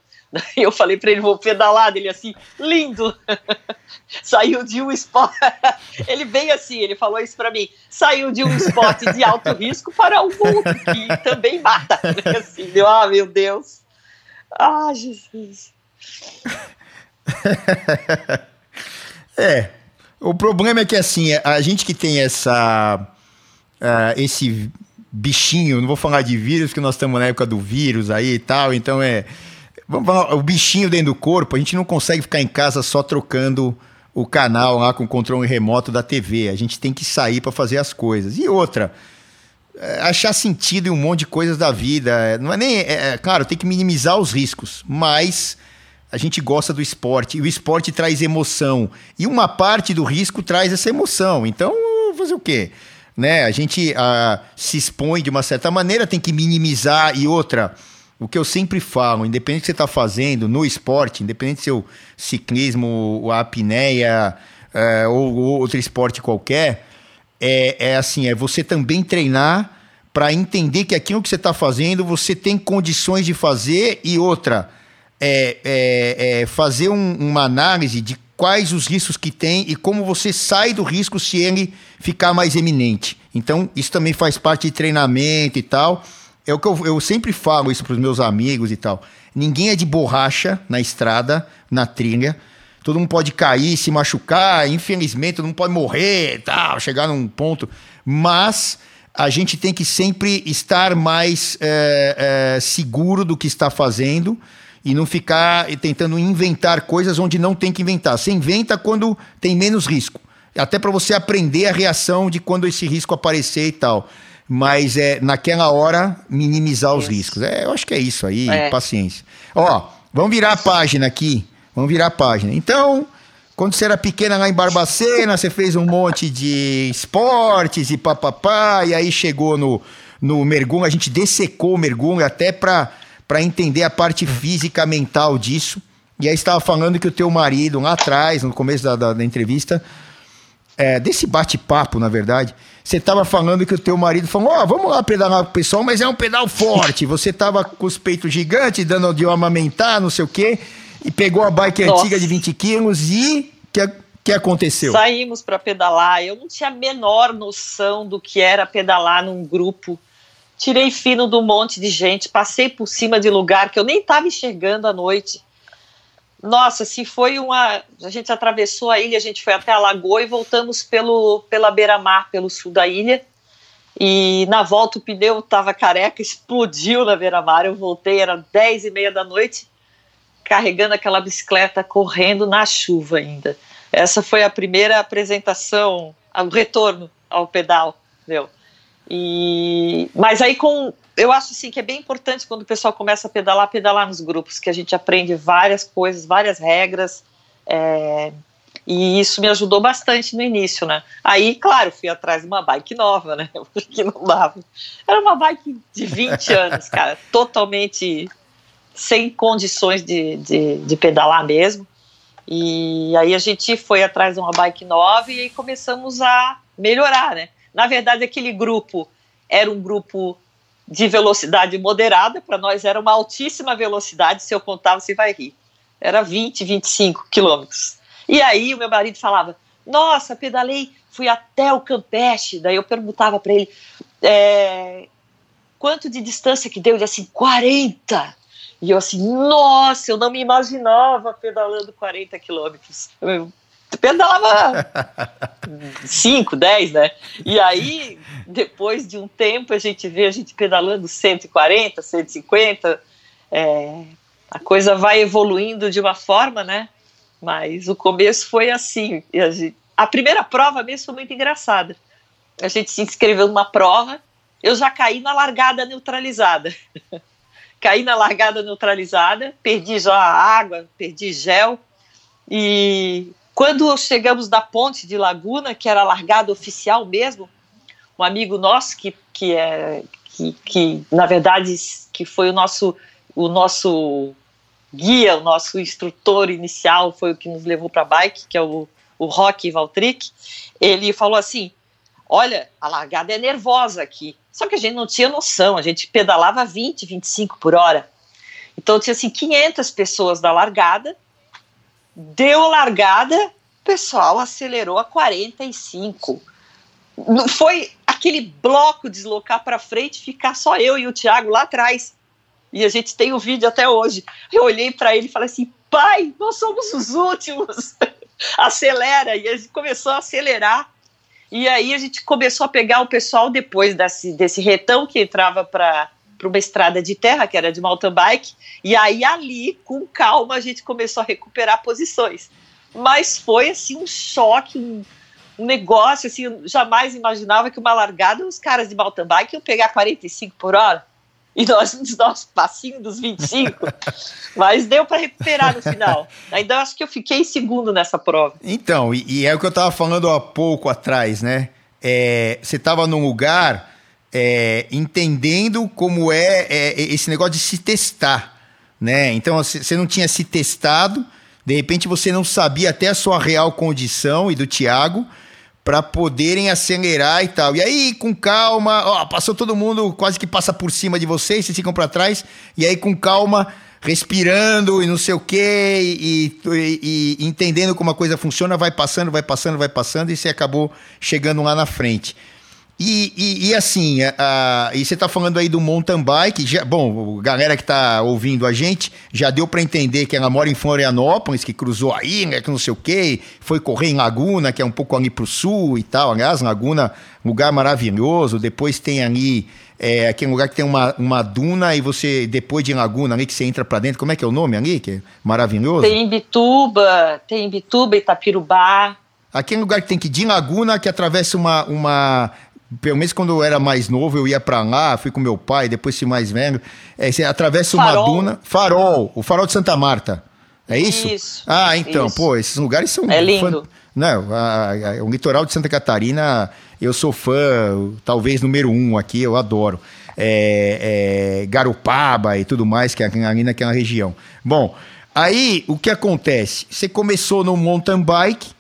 Eu falei para ele, vou pedalar, ele assim, lindo. Saiu de um esporte. ele veio assim, ele falou isso para mim. Saiu de um esporte de alto risco para um que também mata. Assim, deu, ah, meu Deus. Ah, Jesus. é. O problema é que assim, a gente que tem essa. Uh, esse bichinho, não vou falar de vírus, porque nós estamos na época do vírus aí e tal, então é o bichinho dentro do corpo, a gente não consegue ficar em casa só trocando o canal lá com o controle remoto da TV. A gente tem que sair para fazer as coisas. E outra, é, achar sentido em um monte de coisas da vida. É, não é nem. É, é, claro, tem que minimizar os riscos, mas a gente gosta do esporte. E o esporte traz emoção. E uma parte do risco traz essa emoção. Então, fazer o quê? Né? A gente a, se expõe de uma certa maneira, tem que minimizar. E outra o que eu sempre falo, independente do que você está fazendo no esporte, independente se é o ciclismo, a apneia é, ou, ou, outro esporte qualquer, é, é assim, é você também treinar para entender que aquilo que você está fazendo você tem condições de fazer e outra, é, é, é fazer um, uma análise de quais os riscos que tem e como você sai do risco se ele ficar mais eminente. Então, isso também faz parte de treinamento e tal. É o que eu, eu sempre falo isso para os meus amigos e tal. Ninguém é de borracha na estrada, na trilha. Todo mundo pode cair, se machucar, infelizmente, todo mundo pode morrer, tal, chegar num ponto. Mas a gente tem que sempre estar mais é, é, seguro do que está fazendo e não ficar tentando inventar coisas onde não tem que inventar. Você inventa quando tem menos risco. Até para você aprender a reação de quando esse risco aparecer e tal mas é naquela hora minimizar os riscos. É, eu acho que é isso aí, é. paciência. Ó, vamos virar a página aqui. Vamos virar a página. Então, quando você era pequena lá em Barbacena, você fez um monte de esportes e papapá, e aí chegou no, no mergulho, a gente dessecou o mergulho até para entender a parte física, mental disso. E aí estava falando que o teu marido, lá atrás, no começo da, da, da entrevista, é, desse bate-papo, na verdade, você estava falando que o teu marido falou, ó, oh, vamos lá pedalar com o pessoal, mas é um pedal forte. Você estava com os peitos gigantes, dando de amamentar, não sei o quê, e pegou a bike Nossa. antiga de 20 quilos e... Que, que aconteceu? Saímos para pedalar. Eu não tinha a menor noção do que era pedalar num grupo. Tirei fino de um monte de gente, passei por cima de lugar que eu nem estava enxergando à noite. Nossa, se foi uma. A gente atravessou a ilha, a gente foi até a lagoa e voltamos pelo, pela beira-mar, pelo sul da ilha. E na volta o pneu estava careca, explodiu na beira-mar. Eu voltei, era 10 e meia da noite, carregando aquela bicicleta, correndo na chuva ainda. Essa foi a primeira apresentação, o retorno ao pedal, meu. E, mas aí com, eu acho assim que é bem importante quando o pessoal começa a pedalar, pedalar nos grupos, que a gente aprende várias coisas, várias regras, é, e isso me ajudou bastante no início, né? Aí, claro, fui atrás de uma bike nova, né? Porque não dava. Era uma bike de 20 anos, cara, totalmente sem condições de, de, de pedalar mesmo. E aí a gente foi atrás de uma bike nova e aí começamos a melhorar, né? Na verdade, aquele grupo era um grupo de velocidade moderada, para nós era uma altíssima velocidade, se eu contava, você vai rir. Era 20, 25 quilômetros. E aí o meu marido falava: Nossa, pedalei, fui até o Campeche. Daí eu perguntava para ele: é, Quanto de distância que deu? Ele assim: 40. E eu assim: Nossa, eu não me imaginava pedalando 40 quilômetros. Pedalava 5, 10, né? E aí, depois de um tempo, a gente vê a gente pedalando 140, 150. É, a coisa vai evoluindo de uma forma, né? Mas o começo foi assim. A, gente, a, primeira prova mesmo foi muito engraçada. A gente se inscreveu numa prova, eu já caí na largada neutralizada. caí na largada neutralizada, perdi já a água, perdi gel. E quando chegamos da ponte de Laguna, que era a largada oficial mesmo, um amigo nosso que, que é que, que na verdade que foi o nosso o nosso guia, o nosso instrutor inicial foi o que nos levou para a bike, que é o, o Rock Valtric, ele falou assim, olha, a largada é nervosa aqui, só que a gente não tinha noção, a gente pedalava 20, 25 por hora, então tinha assim 500 pessoas da largada, deu largada, o pessoal acelerou a 45, foi aquele bloco deslocar para frente, ficar só eu e o Thiago lá atrás, e a gente tem o vídeo até hoje. Eu olhei para ele e falei assim: pai, nós somos os últimos. Acelera. E a gente começou a acelerar. E aí a gente começou a pegar o pessoal depois desse, desse retão que entrava para uma estrada de terra, que era de mountain bike. E aí ali, com calma, a gente começou a recuperar posições. Mas foi assim um choque, um, um negócio assim, eu jamais imaginava que uma largada os caras de mountain bike iam pegar 45 por hora e nós nossos passinho dos 25, mas deu para recuperar no final. Ainda acho que eu fiquei segundo nessa prova. Então, e, e é o que eu estava falando há pouco atrás, né? É, você estava num lugar é, entendendo como é, é, esse negócio de se testar, né? Então, você não tinha se testado, de repente você não sabia até a sua real condição e do Thiago, para poderem acelerar e tal. E aí, com calma, ó, passou todo mundo, quase que passa por cima de vocês, vocês ficam para trás, e aí com calma, respirando e não sei o quê, e, e, e, entendendo como a coisa funciona, vai passando, vai passando, vai passando, e você acabou chegando lá na frente. E, e, e assim, a, e você está falando aí do mountain bike, já, bom, galera que está ouvindo a gente, já deu para entender que ela mora em Florianópolis, que cruzou aí, né, que não sei o quê, foi correr em Laguna, que é um pouco ali para o sul e tal, aliás, Laguna, lugar maravilhoso, depois tem ali, é, aquele lugar que tem uma, uma duna e você, depois de Laguna ali, que você entra para dentro, como é que é o nome ali, que é maravilhoso? Tem Bituba, tem Bituba, Itapirubá, Aquele lugar que tem que ir de Laguna, que atravessa uma, uma pelo menos quando eu era mais novo, eu ia para lá, fui com meu pai, depois fui mais velho. É, você atravessa farol. uma duna. Farol, o farol de Santa Marta. É isso? Isso. Ah, então, isso. pô, esses lugares são. É lindo. Fã... Não, a, a, o litoral de Santa Catarina, eu sou fã, talvez número um aqui, eu adoro. É, é, Garopaba e tudo mais, que é ali naquela região. Bom, aí o que acontece? Você começou no mountain bike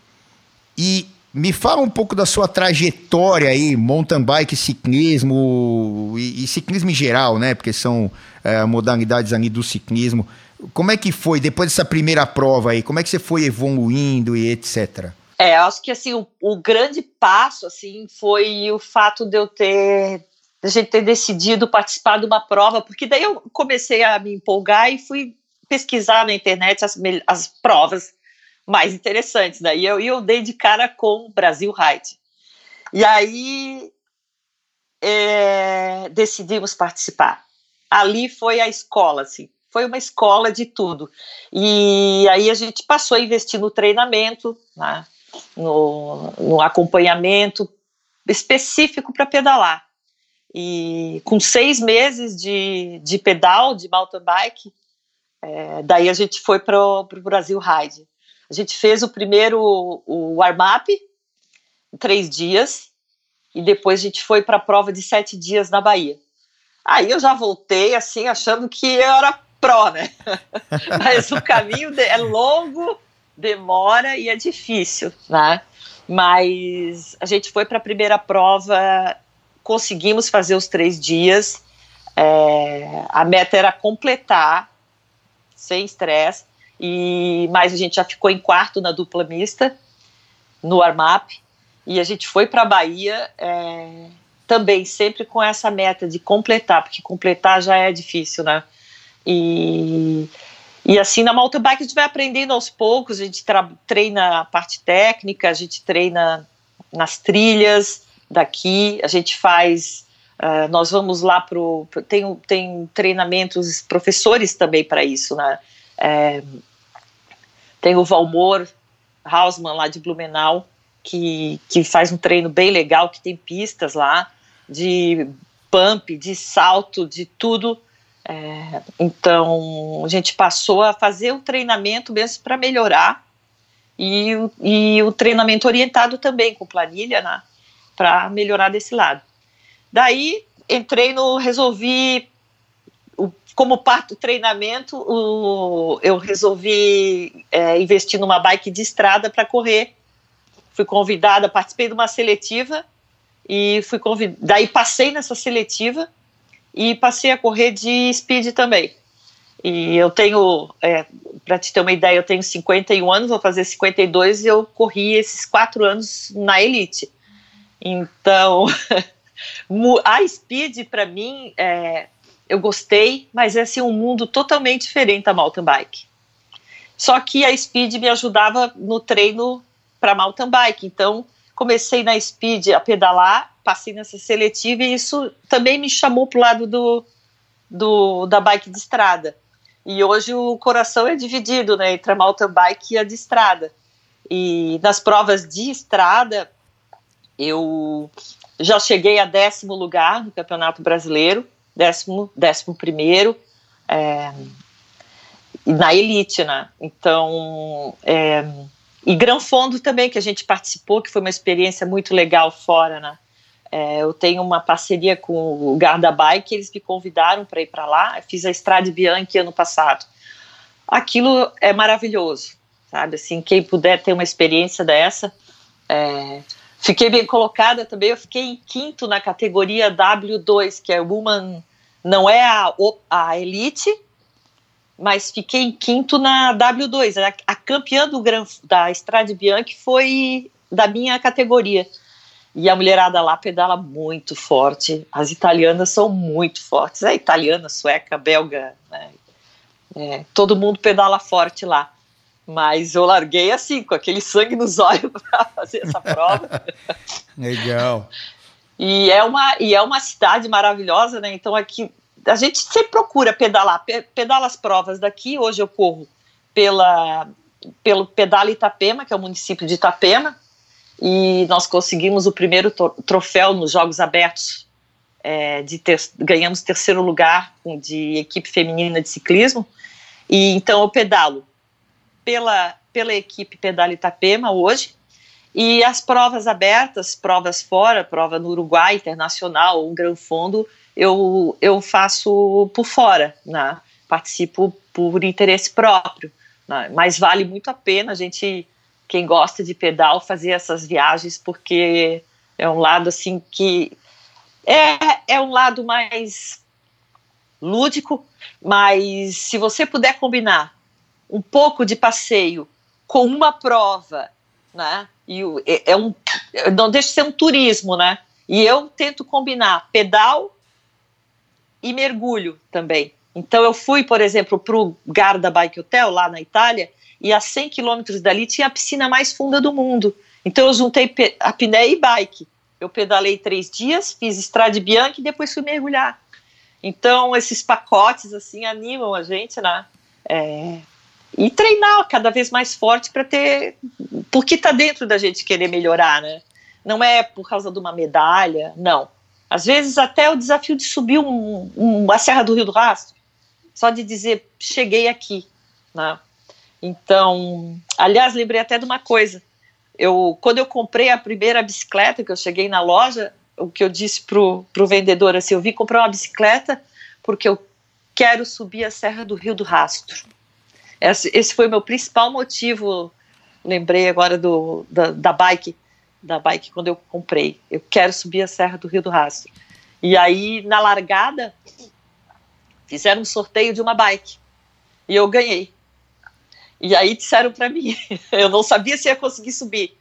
e me fala um pouco da sua trajetória aí, mountain bike, ciclismo e, e ciclismo em geral, né? Porque são é, modalidades ali do ciclismo. Como é que foi depois dessa primeira prova aí? Como é que você foi evoluindo e etc? É, acho que assim o, o grande passo assim foi o fato de eu ter a gente ter decidido participar de uma prova, porque daí eu comecei a me empolgar e fui pesquisar na internet as, as provas mais interessantes. Né? eu, eu dei de cara com o Brasil Ride. E aí é, decidimos participar. Ali foi a escola, assim, foi uma escola de tudo. E aí a gente passou a investir no treinamento, né, no, no acompanhamento específico para pedalar. E com seis meses de, de pedal, de mountain bike, é, daí a gente foi para o Brasil Ride. A gente fez o primeiro o warm-up, três dias, e depois a gente foi para a prova de sete dias na Bahia. Aí eu já voltei, assim, achando que eu era pró, né? Mas o caminho é longo, demora e é difícil, né? Mas a gente foi para a primeira prova, conseguimos fazer os três dias. É, a meta era completar sem estresse, e mas a gente já ficou em quarto na dupla mista no armap e a gente foi para a Bahia é, também sempre com essa meta de completar, porque completar já é difícil, né? E e assim, na mountain bike a gente vai aprendendo aos poucos, a gente treina a parte técnica, a gente treina nas trilhas daqui, a gente faz. Uh, nós vamos lá para. Tem, tem treinamentos, professores também para isso, né? É, tem o Valmor Hausmann lá de Blumenau, que, que faz um treino bem legal, que tem pistas lá de pump, de salto, de tudo é, então, a gente passou a fazer o treinamento mesmo para melhorar e, e o treinamento orientado também com planilha, né, para melhorar desse lado. Daí, entrei no, resolvi, como parte do treinamento, o, eu resolvi é, investir numa bike de estrada para correr. Fui convidada, participei de uma seletiva e fui convidada, daí passei nessa seletiva e passei a correr de speed também. E eu tenho, é, para te ter uma ideia, eu tenho 51 anos, vou fazer 52 e eu corri esses quatro anos na elite. Então, a speed para mim, é, eu gostei, mas é assim, um mundo totalmente diferente da mountain bike. Só que a speed me ajudava no treino para mountain bike. Então, comecei na speed a pedalar passei nessa seletiva e isso também me chamou para o lado do, do, da bike de estrada. E hoje o coração é dividido né, entre a mountain bike e a de estrada. E nas provas de estrada, eu já cheguei a décimo lugar no Campeonato Brasileiro, décimo, décimo primeiro, é, na elite, né? Então, é, e Gran Fondo também, que a gente participou, que foi uma experiência muito legal fora, né? É, eu tenho uma parceria com o Garda Bike, eles me convidaram para ir para lá. Eu fiz a Estrade Bianchi ano passado. Aquilo é maravilhoso, sabe? Assim, quem puder ter uma experiência dessa. É... Fiquei bem colocada também. Eu fiquei em quinto na categoria W2, que é Woman, não é a, a Elite, mas fiquei em quinto na W2. A, a campeã do Gran, da Estrade Bianchi foi da minha categoria. E a mulherada lá pedala muito forte. As italianas são muito fortes. É italiana, sueca, belga, né? É, todo mundo pedala forte lá. Mas eu larguei assim, com aquele sangue nos olhos para fazer essa prova. Legal. E é, uma, e é uma cidade maravilhosa, né? Então aqui a gente sempre procura pedalar, pedala as provas daqui. Hoje eu corro pela, pelo Pedala Itapema, que é o município de Itapema, e nós conseguimos o primeiro troféu nos Jogos Abertos, é, de ter, ganhamos terceiro lugar de equipe feminina de ciclismo, e então eu pedalo pela, pela equipe Pedala Itapema hoje, e as provas abertas, provas fora, prova no Uruguai, internacional, um Gran Fundo, eu, eu faço por fora, né? participo por interesse próprio, né? mas vale muito a pena a gente quem gosta de pedal fazer essas viagens, porque é um lado assim que é, é um lado mais lúdico, mas se você puder combinar um pouco de passeio com uma prova, né? E é, é um não deixa de ser um turismo, né? E eu tento combinar pedal e mergulho também, Então eu fui, por exemplo, para o Garda Bike Hotel, lá na Itália, e a 100 quilômetros dali tinha a piscina mais funda do mundo. Então eu juntei a piné e bike. Eu pedalei três dias, fiz estrada Bianca e depois fui mergulhar. Então esses pacotes assim animam a gente, né? É, e treinar cada vez mais forte para ter, porque está dentro da gente querer melhorar, né? Não é por causa de uma medalha, não. Às vezes até o desafio de subir um, um, a Serra do Rio do Rastro, só de dizer cheguei aqui, né? Então, aliás, lembrei até de uma coisa. Eu, quando eu comprei a primeira bicicleta, que eu cheguei na loja, o que eu disse pro, pro vendedor assim, eu vim comprar uma bicicleta porque eu quero subir a Serra do Rio do Rastro. Esse, foi o meu principal motivo. Lembrei agora do, da, da bike, da bike quando eu comprei. Eu quero subir a Serra do Rio do Rastro. E aí, na largada, fizeram um sorteio de uma bike. E eu ganhei. E aí disseram para mim, eu não sabia se ia conseguir subir.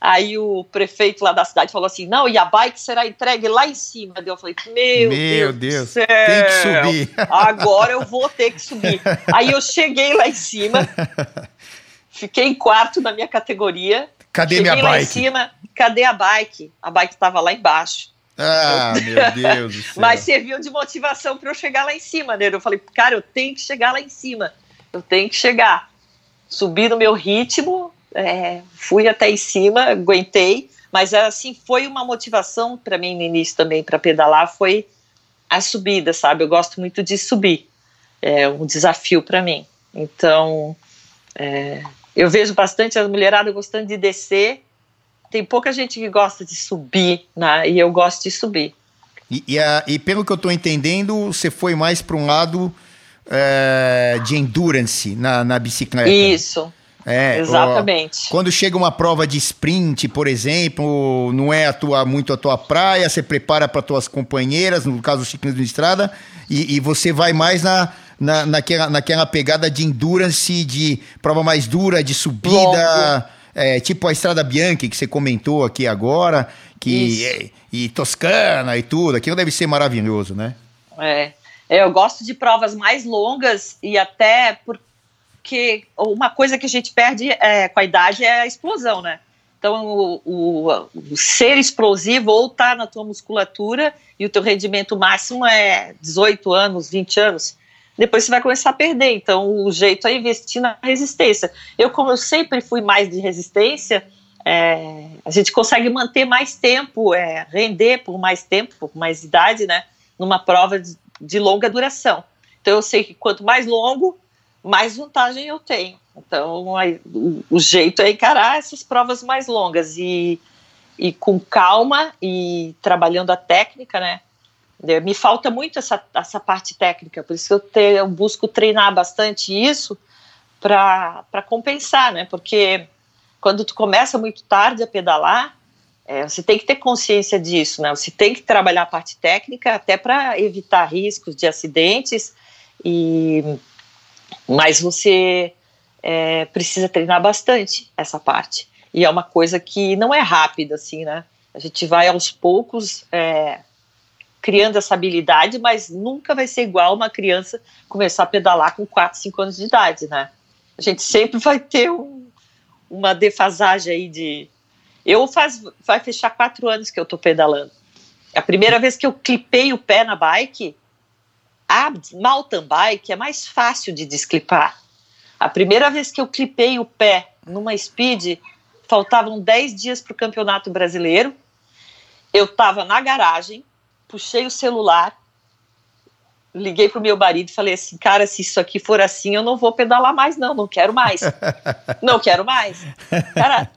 Aí o prefeito lá da cidade falou assim: não, e a bike será entregue lá em cima. Eu falei: meu, meu Deus, Deus tem que subir. Agora eu vou ter que subir. Aí eu cheguei lá em cima, fiquei em quarto na minha categoria. Cadê cheguei minha lá bike? em cima, cadê a bike? A bike estava lá embaixo. Ah, meu Deus do céu. Mas serviu de motivação para eu chegar lá em cima, né? Eu falei, cara, eu tenho que chegar lá em cima. Eu tenho que chegar. Subi no meu ritmo, é, fui até em cima, aguentei, mas assim foi uma motivação para mim no início também para pedalar foi a subida, sabe? Eu gosto muito de subir, é um desafio para mim. Então é, eu vejo bastante a mulherada gostando de descer. Tem pouca gente que gosta de subir, né? E eu gosto de subir. E, e, a, e pelo que eu estou entendendo, você foi mais para um lado é, de endurance na, na bicicleta. Isso. É, Exatamente. Ó, quando chega uma prova de sprint, por exemplo, não é a tua, muito a tua praia, você prepara para tuas companheiras, no caso do ciclismo de estrada, e, e você vai mais na, na, naquela, naquela pegada de endurance, de prova mais dura, de subida, é, tipo a Estrada Bianchi que você comentou aqui agora, que é, e Toscana e tudo, aquilo deve ser maravilhoso, né? É. Eu gosto de provas mais longas e até porque uma coisa que a gente perde é, com a idade é a explosão, né? Então, o, o, o ser explosivo ou tá na tua musculatura e o teu rendimento máximo é 18 anos, 20 anos. Depois você vai começar a perder. Então, o jeito é investir na resistência. Eu, como eu sempre fui mais de resistência, é, a gente consegue manter mais tempo, é, render por mais tempo, por mais idade, né? Numa prova de, de longa duração. Então eu sei que quanto mais longo, mais vantagem eu tenho. Então aí, o, o, jeito é encarar essas provas mais longas e, e com calma e trabalhando a técnica, né? Me falta muito essa, essa parte técnica, por isso que eu, te, eu busco treinar bastante isso para compensar, né? Porque quando tu começa muito tarde a pedalar, é, você tem que ter consciência disso, né? Você tem que trabalhar a parte técnica até para evitar riscos de acidentes e mas você é, precisa treinar bastante essa parte e é uma coisa que não é rápida assim, né? A gente vai aos poucos é, criando essa habilidade, mas nunca vai ser igual uma criança começar a pedalar com 4, 5 anos de idade, né? A gente sempre vai ter um, uma defasagem aí de. Eu faz, vai fechar quatro anos que eu tô pedalando. A primeira vez que eu clipei o pé na bike, a mountain bike é mais fácil de desclipar. A primeira vez que eu clipei o pé numa speed, faltavam 10 dias para o campeonato brasileiro. Eu estava na garagem, puxei o celular, liguei pro meu marido e falei assim, cara, se isso aqui for assim, eu não vou pedalar mais, não, não quero mais. não quero mais. Cara,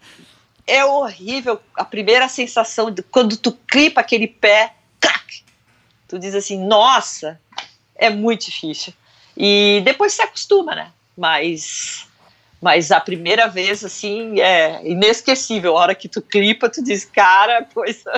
é horrível a primeira sensação de quando tu clipa aquele pé, crack, tu diz assim, nossa, é muito difícil. E depois se acostuma, né? Mas mas a primeira vez, assim, é inesquecível. A hora que tu clipa, tu diz, cara, coisa.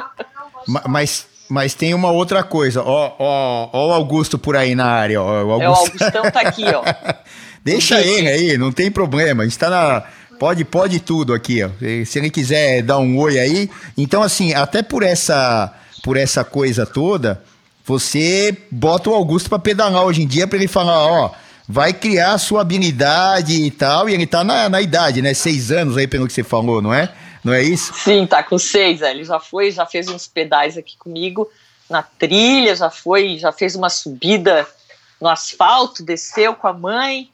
Mas mas tem uma outra coisa, ó, ó, ó o Augusto por aí na área, ó. O Augusto. É, o Augustão tá aqui, ó. Deixa ele aí, não tem problema. A gente tá na. Pode, pode tudo aqui, ó. Se ele quiser dar um oi aí. Então, assim, até por essa, por essa coisa toda, você bota o Augusto para pedalar hoje em dia para ele falar, ó, vai criar a sua habilidade e tal, e ele tá na, na idade, né? Seis anos aí, pelo que você falou, não é? Não é isso? Sim, tá com seis, é. ele já foi, já fez uns pedais aqui comigo na trilha, já foi, já fez uma subida no asfalto, desceu com a mãe,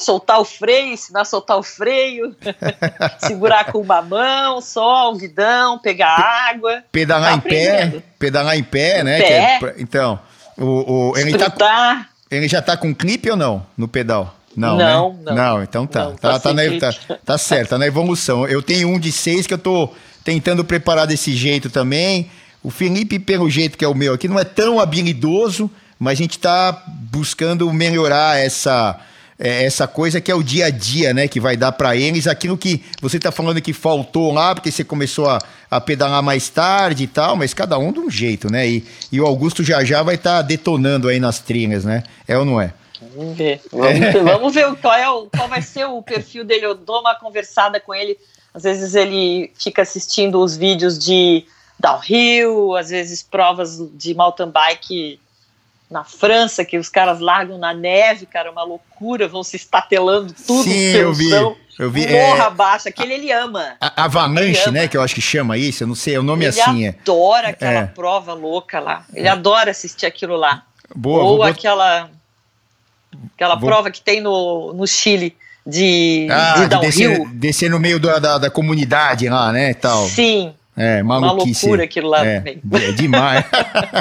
soltar o freio, ensinar a soltar o freio, segurar com uma mão, só guidão, pegar água. Pedalar tá em pé, pedalar em pé, né? Pé. É, então, o, o ele, tá, ele já tá com clipe ou não no pedal? Não, não, né? não, não. então tá. Não, tá, tá, tá, na, tá, tá, certo, tá na evolução. Eu tenho um de seis que eu tô tentando preparar desse jeito também. O Felipe, pelo jeito que é o meu aqui, não é tão habilidoso, mas a gente tá buscando melhorar essa é, essa coisa que é o dia a dia, né? Que vai dar para eles aquilo que você está falando que faltou lá, porque você começou a, a pedalar mais tarde e tal, mas cada um de um jeito, né? E, e o Augusto já já vai estar tá detonando aí nas trilhas, né? É ou não é? Vamos ver. Vamos, ver, vamos ver qual, é o, qual vai ser o perfil dele. Eu dou uma conversada com ele. Às vezes ele fica assistindo os vídeos de downhill, às vezes provas de mountain bike na França, que os caras largam na neve, cara, uma loucura, vão se estatelando tudo. Sim, eu vi. Eu vi. Morra é, baixa, aquele ele ama. A, avalanche, ama. né? Que eu acho que chama isso, eu não sei, é o nome ele assim. Ele adora é. aquela é. prova louca lá. Ele é. adora assistir aquilo lá. Boa, Ou aquela, aquela vou... prova que tem no, no Chile de, ah, de, de descer, descer, no meio da, da, da comunidade lá, né? Tal. Sim, é, maluquice. Uma loucura aquilo lá é, também. É demais.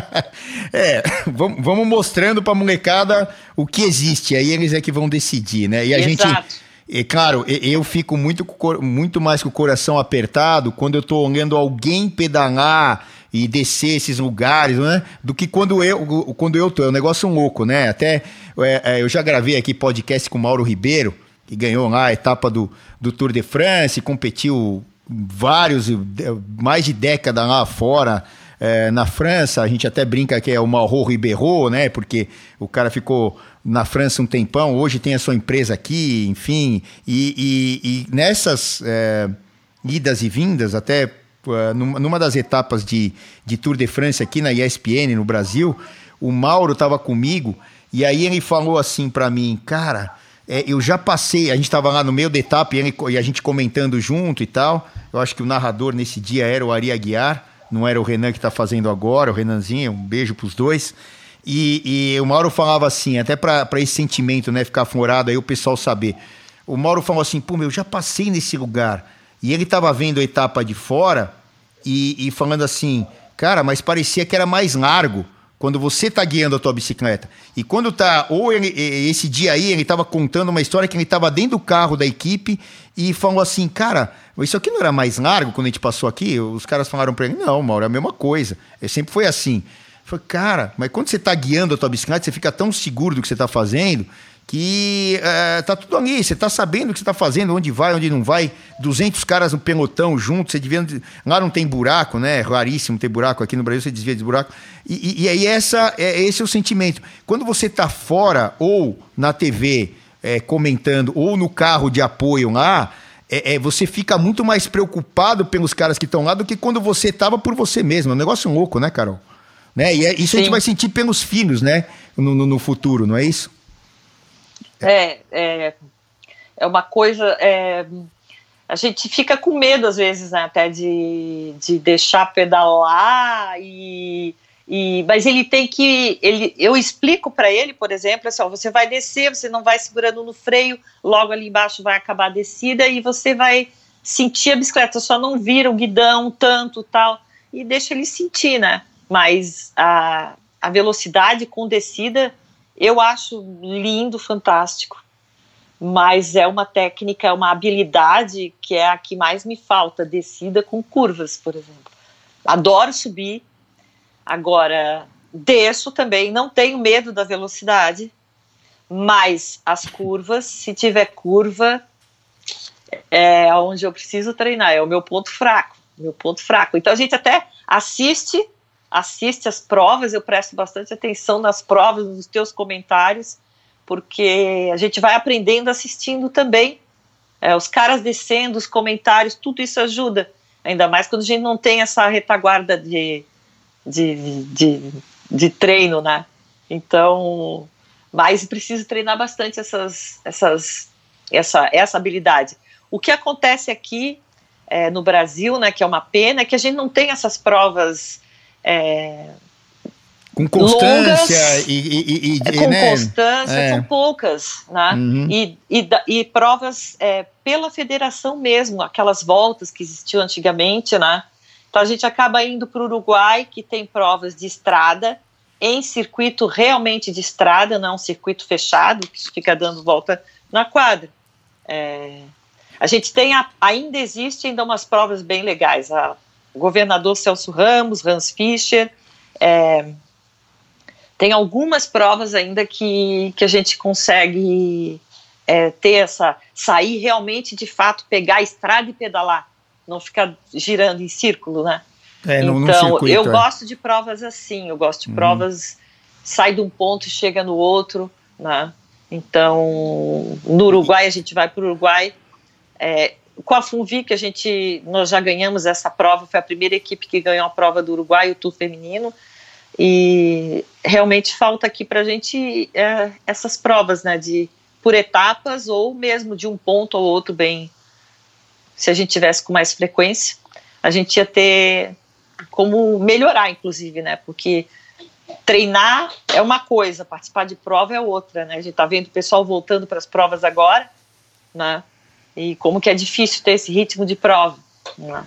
é, vamos, vamos mostrando pra molecada o que existe, aí eles é que vão decidir, né? E a Exato. gente. É claro, eu fico muito, muito mais com o coração apertado quando eu tô olhando alguém pedalar e descer esses lugares, né? Do que quando eu, quando eu tô. É um negócio louco, né? Até é, é, eu já gravei aqui podcast com o Mauro Ribeiro, que ganhou lá a etapa do, do Tour de France, competiu vários, mais de década lá fora, é, na França, a gente até brinca que é o Mauro Ribeiro, né? Porque o cara ficou na França um tempão, hoje tem a sua empresa aqui, enfim. E, e, e nessas é, idas e vindas, até é, numa das etapas de, de Tour de France aqui na ESPN, no Brasil, o Mauro estava comigo e aí ele falou assim para mim, cara, é, eu já passei, a gente estava lá no meio da etapa e, ele, e a gente comentando junto e tal. Eu acho que o narrador nesse dia era o Ari Aguiar, não era o Renan que está fazendo agora, o Renanzinho, um beijo para os dois. E, e, o Mauro falava assim, até para esse sentimento, né, ficar furado aí o pessoal saber. O Mauro falou assim, pô, meu, eu já passei nesse lugar. E ele estava vendo a etapa de fora e, e falando assim, cara, mas parecia que era mais largo quando você está guiando a tua bicicleta. E quando tá, ou ele, esse dia aí, ele estava contando uma história que ele estava dentro do carro da equipe e falou assim, cara, isso aqui não era mais largo quando a gente passou aqui? Os caras falaram para ele, não, Mauro, é a mesma coisa. Eu sempre foi assim. Falei, cara, mas quando você está guiando a tua bicicleta, você fica tão seguro do que você está fazendo que é, tá tudo ali, você tá sabendo o que você tá fazendo, onde vai, onde não vai, 200 caras no pelotão junto, você devia, lá não tem buraco, né, raríssimo ter buraco, aqui no Brasil você desvia de buraco, e, e, e aí essa, é, esse é o sentimento, quando você tá fora, ou na TV, é, comentando, ou no carro de apoio lá, é, é, você fica muito mais preocupado pelos caras que estão lá do que quando você tava por você mesmo, é um negócio louco, né, Carol? Né? E é, isso Sim. a gente vai sentir pelos filhos, né, no, no, no futuro, não é isso? É, é, é uma coisa. É, a gente fica com medo, às vezes, né, até de, de deixar pedalar e. E, mas ele tem que. Ele, eu explico para ele, por exemplo, assim, ó, você vai descer, você não vai segurando no freio, logo ali embaixo vai acabar a descida e você vai sentir a bicicleta, só não vira o guidão tanto tal. E deixa ele sentir, né? Mas a, a velocidade com descida eu acho lindo, fantástico, mas é uma técnica, é uma habilidade que é a que mais me falta, descida com curvas, por exemplo. Adoro subir, agora desço também, não tenho medo da velocidade, mas as curvas, se tiver curva, é onde eu preciso treinar, é o meu ponto fraco, meu ponto fraco. Então a gente até assiste assiste as provas, eu presto bastante atenção nas provas, nos teus comentários, porque a gente vai aprendendo assistindo também. É, os caras descendo, os comentários, tudo isso ajuda. Ainda mais quando a gente não tem essa retaguarda de, de, de de treino, né? Então, mas preciso treinar bastante essas, essas, essa, essa habilidade. O que acontece aqui é, no Brasil, né, que é uma pena, é que a gente não tem essas provas é, com constância longas, e, e, e, com né? constância é. são poucas, né? Uhum. E, e, provas é, pela federação mesmo, aquelas voltas que existiam antigamente, né? Então a gente acaba indo para o Uruguai, que tem provas de estrada, em circuito realmente de estrada, não é um circuito fechado, que fica dando volta na quadra. É, a gente tem, a, ainda existe ainda umas provas bem legais. A, o governador Celso Ramos, Hans Fischer, é, tem algumas provas ainda que, que a gente consegue é, ter essa, sair realmente de fato, pegar a estrada e pedalar, não ficar girando em círculo, né? É, então, circuito, eu é. gosto de provas assim, eu gosto de uhum. provas sai de um ponto e chega no outro, né? Então, no Uruguai a gente vai para o Uruguai. Com a Funvic a gente nós já ganhamos essa prova, foi a primeira equipe que ganhou a prova do Uruguai, o Tour feminino. E realmente falta aqui para a gente é, essas provas, né, de por etapas ou mesmo de um ponto ou outro bem. Se a gente tivesse com mais frequência, a gente ia ter como melhorar, inclusive, né? Porque treinar é uma coisa, participar de prova é outra, né? A gente tá vendo o pessoal voltando para as provas agora, né? E como que é difícil ter esse ritmo de prova. Né?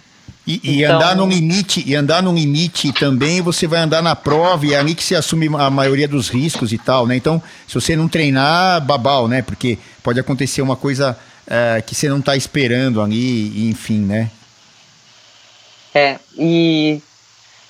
E, e então, andar no limite, e andar no limite também, você vai andar na prova e é ali que se assume a maioria dos riscos e tal, né? Então, se você não treinar, babau, né? Porque pode acontecer uma coisa é, que você não está esperando ali, enfim, né? É, e,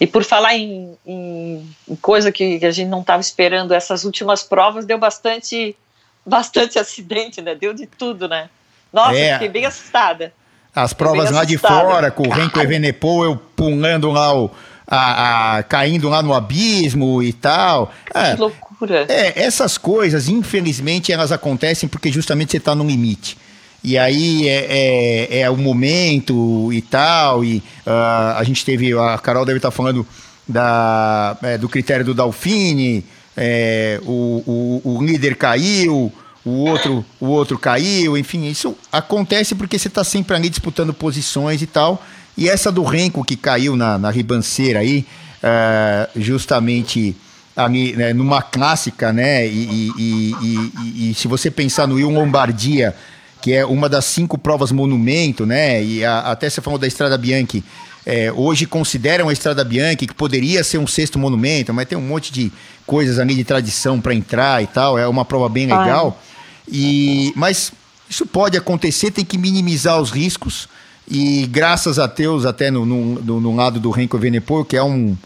e por falar em, em, em coisa que a gente não estava esperando, essas últimas provas deu bastante, bastante acidente, né? Deu de tudo, né? Nossa, é. fiquei bem assustada. As provas lá de fora, com o Renko Evenepoel eu pulando lá, o, a, a, caindo lá no abismo e tal. É, que loucura. É, essas coisas, infelizmente, elas acontecem porque justamente você está no limite. E aí é, é, é, o momento e tal. E uh, a gente teve, a Carol deve estar tá falando da, é, do critério do Dalfini, é, o, o, o líder caiu, o outro, o outro caiu, enfim, isso acontece porque você está sempre ali disputando posições e tal. E essa do Renko que caiu na, na ribanceira aí, uh, justamente ali, né, numa clássica, né? E, e, e, e, se você pensar no Will Lombardia, que é uma das cinco provas monumento, né? E a, até você falou da Estrada Bianchi. É, hoje consideram a Estrada Bianchi que poderia ser um sexto monumento, mas tem um monte de coisas ali de tradição para entrar e tal. É uma prova bem legal. Ah. E, mas isso pode acontecer, tem que minimizar os riscos. E graças a Deus, até no, no, no lado do Renko Evenepoel, que é, um,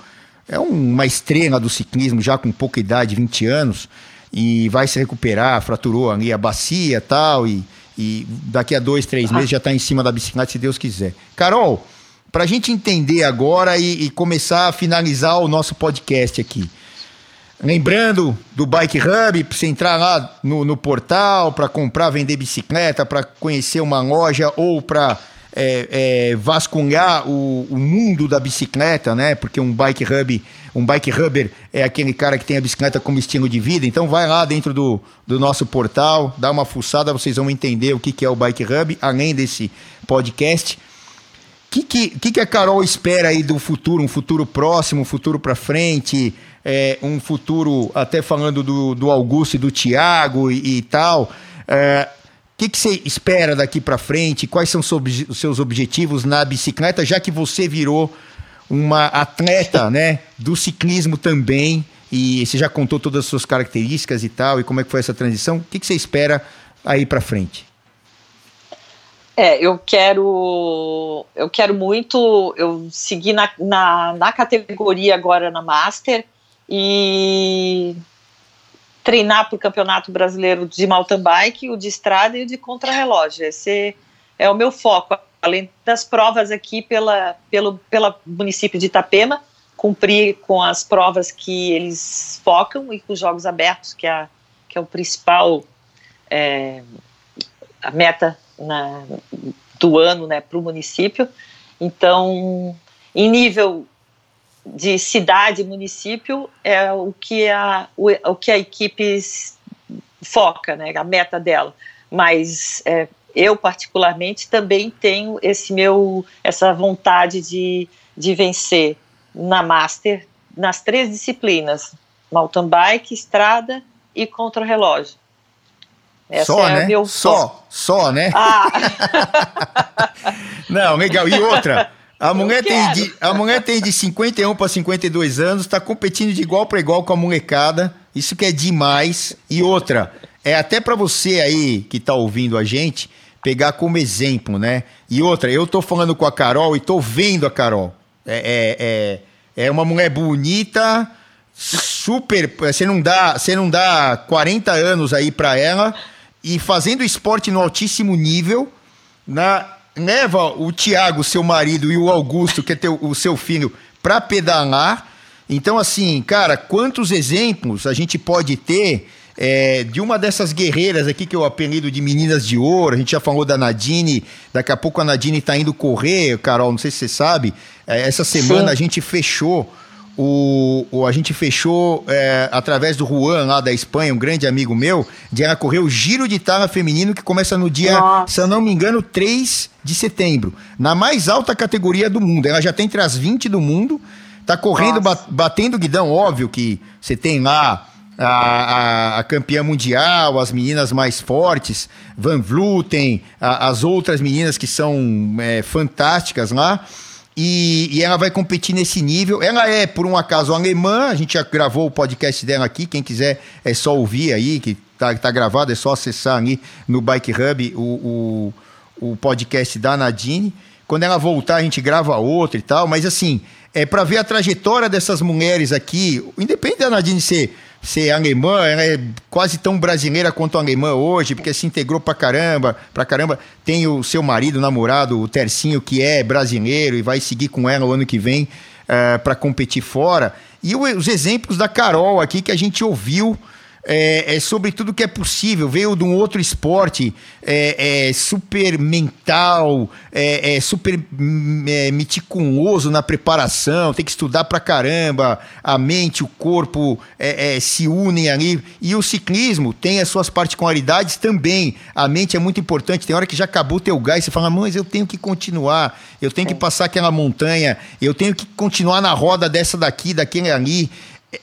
é uma estrela do ciclismo, já com pouca idade, 20 anos, e vai se recuperar, fraturou ali a bacia tal, e, e daqui a dois, três meses já está em cima da bicicleta, se Deus quiser. Carol, para a gente entender agora e, e começar a finalizar o nosso podcast aqui. Lembrando do Bike Hub, para você entrar lá no, no portal para comprar, vender bicicleta, para conhecer uma loja ou para é, é, vasculhar o, o, mundo da bicicleta, né? Porque um Bike Hub, um Bike Hubber é aquele cara que tem a bicicleta como estilo de vida. Então vai lá dentro do, do nosso portal, dá uma fuçada, vocês vão entender o que, que é o Bike Hub, além desse podcast. O que, que, que, que a Carol espera aí do futuro, um futuro próximo, um futuro para frente? É, um futuro, até falando do, do Augusto e do Tiago e, e, tal. É, o que, que, você espera daqui para frente? Quais são os seus objetivos na bicicleta, já que você virou uma atleta né, do ciclismo também? E você já contou todas as suas características e tal, e como é que foi essa transição? O que, que você espera aí para frente? É, eu quero, eu quero muito, eu segui na, na, na categoria agora na Master, e treinar para o Campeonato Brasileiro de mountain bike, o de estrada e o de contrarrelógio. Esse é o meu foco, além das provas aqui pela, pelo pela município de Itapema, cumprir com as provas que eles focam e com os jogos abertos, que é, que é o principal é, a meta na, do ano né, para o município. Então, em nível de cidade, município, é o que a, o, o que a equipe foca, né, a meta dela. Mas é, eu, particularmente, também tenho esse meu, essa vontade de, de vencer na Master nas três disciplinas, mountain bike, estrada e contra-relógio. só, é né? Meu... Só, só, né? Ah. Não, legal. E outra, a mulher, tem de, a mulher tem de 51 para 52 anos, está competindo de igual para igual com a molecada. Isso que é demais. E outra, é até para você aí que está ouvindo a gente pegar como exemplo, né? E outra, eu tô falando com a Carol e tô vendo a Carol. É, é, é, é uma mulher bonita, super. Você não dá, você não dá 40 anos aí para ela e fazendo esporte no altíssimo nível, na leva o Tiago, seu marido, e o Augusto, que é teu, o seu filho, para pedalar. Então, assim, cara, quantos exemplos a gente pode ter é, de uma dessas guerreiras aqui que eu apelido de meninas de ouro? A gente já falou da Nadine, daqui a pouco a Nadine tá indo correr, Carol, não sei se você sabe. É, essa semana Sim. a gente fechou o, o, a gente fechou é, através do Juan, lá da Espanha, um grande amigo meu, de ela correr o Giro de Tala Feminino, que começa no dia, Nossa. se eu não me engano, 3 de setembro. Na mais alta categoria do mundo. Ela já tem entre as 20 do mundo, tá correndo, batendo guidão. Óbvio que você tem lá a, a, a, campeã mundial, as meninas mais fortes, Van Vluten, a, as outras meninas que são é, fantásticas lá. E, e, ela vai competir nesse nível. Ela é, por um acaso, alemã. A gente já gravou o podcast dela aqui. Quem quiser é só ouvir aí, que tá, tá gravado, é só acessar ali no Bike Hub o, o, o podcast da Nadine. Quando ela voltar, a gente grava outro e tal. Mas assim, é para ver a trajetória dessas mulheres aqui, independente da Nadine ser ser alemã, ela é quase tão brasileira quanto alemã hoje, porque se integrou pra caramba, pra caramba. Tem o seu marido, namorado, o Tercinho, que é brasileiro e vai seguir com ela o ano que vem uh, eh, para competir fora. E os exemplos da Carol aqui que a gente ouviu é, é, sobre tudo que é possível. Veio de um outro esporte é, é super mental, é, é super hum, é, meticuloso na preparação, tem que estudar pra caramba, a mente, o corpo é, se unem ali. E o ciclismo tem as suas particularidades também. A mente é muito importante. Tem hora que já acabou o teu gás, você fala, mas eu tenho que continuar, eu tenho que passar aquela montanha, eu tenho que continuar na roda dessa daqui, daquele ali.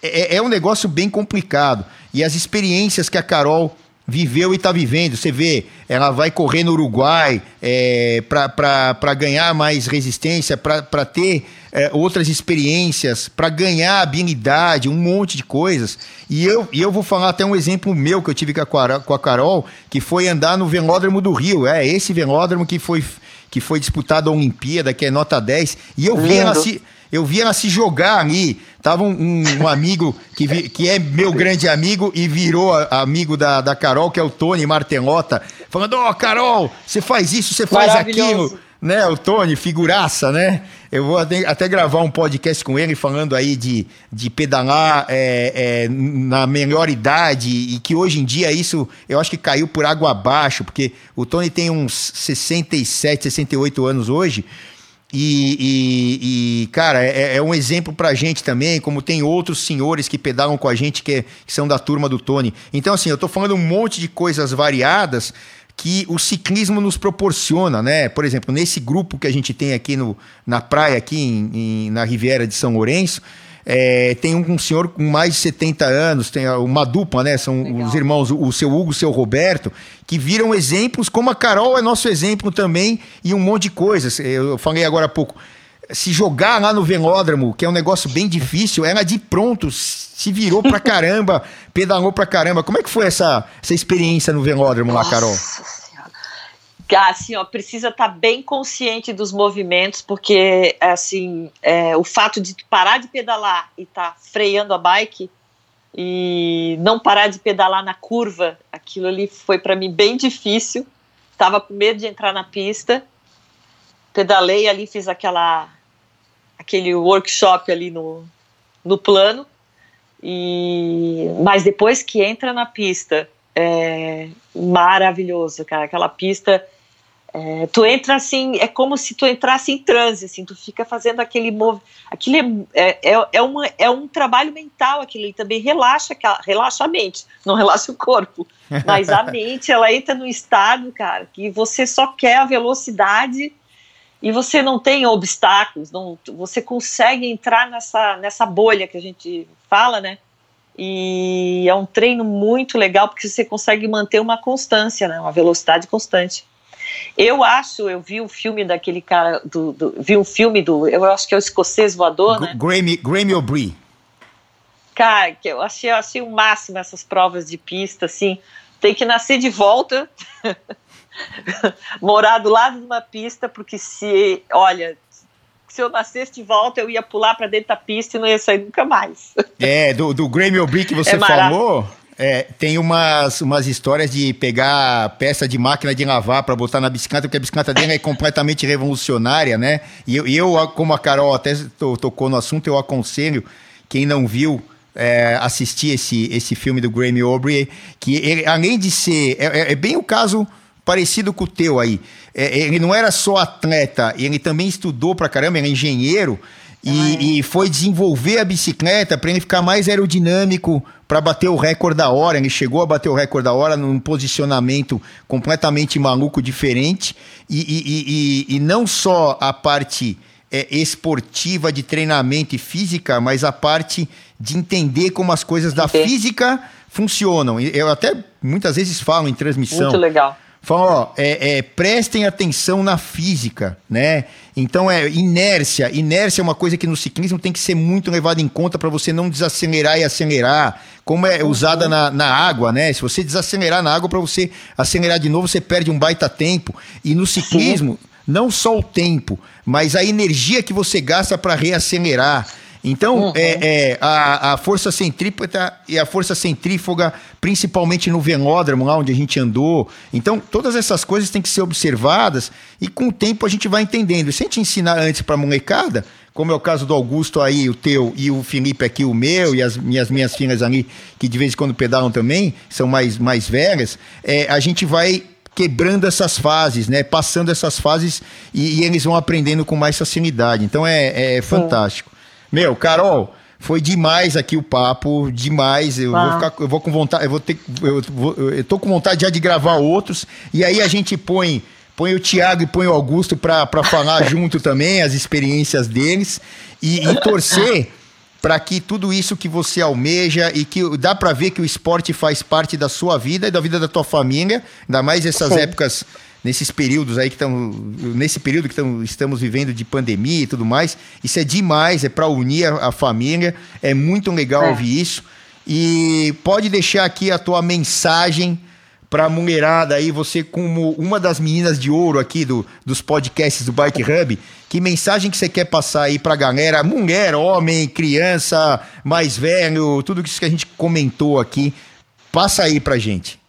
É, é, um negócio bem complicado. E as experiências que a Carol viveu e está vivendo. Você vê, ela vai correr no Uruguai é, para ganhar mais resistência, para ter é, outras experiências, para ganhar habilidade, um monte de coisas. E eu, e eu vou falar até um exemplo meu que eu tive com a, com a Carol, que foi andar no velódromo do Rio. É esse velódromo que foi, que foi disputado a Olimpíada, que é nota 10. E eu vi ela se eu vi ela se jogar ali. Tava um, um amigo que, vi, que é meu grande amigo e virou amigo da, da Carol, que é o Tony Martelota, falando: Ó, oh, Carol, você faz isso, você faz aquilo. Né, o Tony, figuraça, né? Eu vou até, até, gravar um podcast com ele falando aí de, de pedalar é, é, na melhor idade e que hoje em dia isso eu acho que caiu por água abaixo, porque o Tony tem uns 67, 68 anos hoje e, e, e, cara, é, é, um exemplo pra gente também, como tem outros senhores que pedalam com a gente que, que, são da turma do Tony. Então, assim, eu tô falando um monte de coisas variadas que o ciclismo nos proporciona, né? Por exemplo, nesse grupo que a gente tem aqui no, na praia, aqui em, em, na Riviera de São Lourenço, é, tem um, um, senhor com mais de 70 anos, tem uma dupla, né? São Legal. os irmãos, o, o seu Hugo e o seu Roberto, que viram exemplos, como a Carol é nosso exemplo também, e um monte de coisas. Eu falei agora há pouco. Se jogar lá no velódromo, que é um negócio bem difícil, ela de pronto se virou pra caramba, pedalou pra caramba. Como é que foi essa, essa experiência no velódromo lá, Carol? Assim, ó, precisa estar tá bem consciente dos movimentos, porque assim, é, o fato de parar de pedalar e estar tá freando a bike e não parar de pedalar na curva, aquilo ali foi para mim bem difícil. Tava com medo de entrar na pista. Pedalei ali, fiz aquela aquele workshop ali no, no plano. E mas depois que entra na pista, é maravilhoso, cara. Aquela pista é, tu entra assim, é como se tu entrasse em transe, assim, tu fica fazendo aquele movimento, aquilo é, é, é, é, uma, é um trabalho mental, aquilo e também relaxa, relaxa a mente, não relaxa o corpo, mas a mente, ela entra no estado, cara, que você só quer a velocidade e você não tem obstáculos, não, você consegue entrar nessa, nessa bolha que a gente fala, né, e é um treino muito legal porque você consegue manter uma constância, né, uma velocidade constante. Eu acho, eu vi o um filme daquele cara, do, do, vi um filme do, eu acho que é o escocês voador, G né? Grammy, Grammy O'Brien. Cara, que eu achei, eu achei o máximo essas provas de pista, assim, tem que nascer de volta, morar do lado de uma pista, porque se, olha, se eu nascesse de volta, eu ia pular para dentro da pista e não ia sair nunca mais. É, do, do Grammy O'Brien que você é falou, é, tem umas, umas histórias de pegar peça de máquina de lavar para botar na bicicleta, porque a bicicleta dele é completamente revolucionária, né? E eu, eu, como a Carol até tocou no assunto, eu aconselho quem não viu é, assistir esse, esse filme do Grammy Aubrey, que ele, além de ser. É, é, é, bem o caso parecido com o teu aí. É, ele não era só atleta, ele também estudou pra caramba, ele é engenheiro. E, e, foi desenvolver a bicicleta para ele ficar mais aerodinâmico para bater o recorde da hora. Ele chegou a bater o recorde da hora num posicionamento completamente maluco, diferente. E, e, e não só a parte é, esportiva de treinamento e física, mas a parte de entender como as coisas da física funcionam. Eu até muitas vezes falo em transmissão. Muito legal falam, ó, é, é, prestem atenção na física, né? Então é inércia. Inércia é uma coisa que no ciclismo tem que ser muito levada em conta para você não desacelerar e acelerar. Como é usada na, na água, né? Se você desacelerar na água para você acelerar de novo, você perde um baita tempo. E no ciclismo, Sim. não só o tempo, mas a energia que você gasta para reacelerar. Então, uhum. é, é, a, a força centrípeta e a força centrífuga, principalmente no velódromo, lá onde a gente andou. Então, todas essas coisas têm que ser observadas e com o tempo a gente vai entendendo. E se a gente ensinar antes para a molecada, como é o caso do Augusto aí, o teu, e o Felipe aqui, o meu, e as minhas, minhas filhas ali, que de vez em quando pedalam também, são mais, mais velhas, é, a gente vai quebrando essas fases, né? Passando essas fases e, e, eles vão aprendendo com mais facilidade. Então é, é fantástico. Meu, Carol, foi demais aqui o papo, demais. Eu ah. vou ficar, eu vou com vontade, eu vou ter, eu, vou, eu tô com vontade já de gravar outros. E aí a gente põe, põe o Thiago e põe o Augusto para falar junto também as experiências deles e, e torcer para que tudo isso que você almeja e que dá para ver que o esporte faz parte da sua vida e da vida da tua família, ainda mais essas Sim. épocas nesses períodos aí que estão. Nesse período que estamos vivendo de pandemia e tudo mais. Isso é demais, é para unir a, a, família. É muito legal é. ouvir isso. E pode deixar aqui a tua mensagem para a mulherada aí, você como uma das meninas de ouro aqui do, dos podcasts do Bike Hub, que mensagem que você quer passar aí para a galera, mulher, homem, criança, mais velho, tudo isso que a gente comentou aqui, passa aí para gente.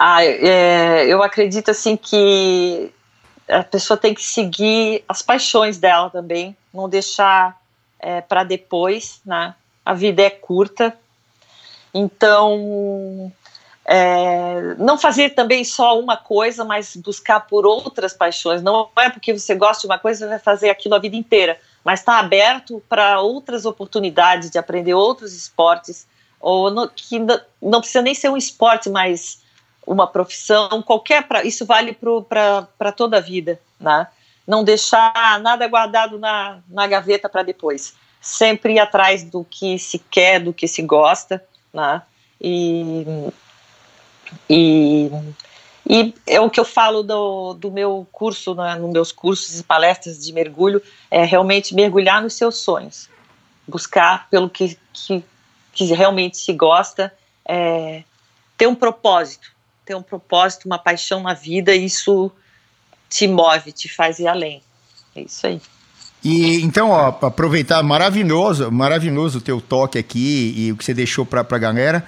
Ah, é, eu acredito assim que a pessoa tem que seguir as paixões dela também, não deixar é, para depois, né? A vida é curta, então é, não fazer também só uma coisa, mas buscar por outras paixões. Não é porque você gosta de uma coisa você vai fazer aquilo a vida inteira, mas está aberto para outras oportunidades de aprender outros esportes ou no, que não, não precisa nem ser um esporte, mas uma profissão, qualquer. Pra, isso vale para toda a vida, né? Não deixar nada guardado na, na gaveta para depois. Sempre ir atrás do que se quer, do que se gosta, né? E, e, e é o que eu falo do, do meu curso, né, nos meus cursos e palestras de mergulho, é realmente mergulhar nos seus sonhos. Buscar pelo que, que, que realmente se gosta, é, ter um propósito ter um propósito, uma paixão na vida, isso te move, te faz ir além. É isso aí. E então, ó, aproveitar maravilhoso, maravilhoso o teu toque aqui e o que você deixou para a galera.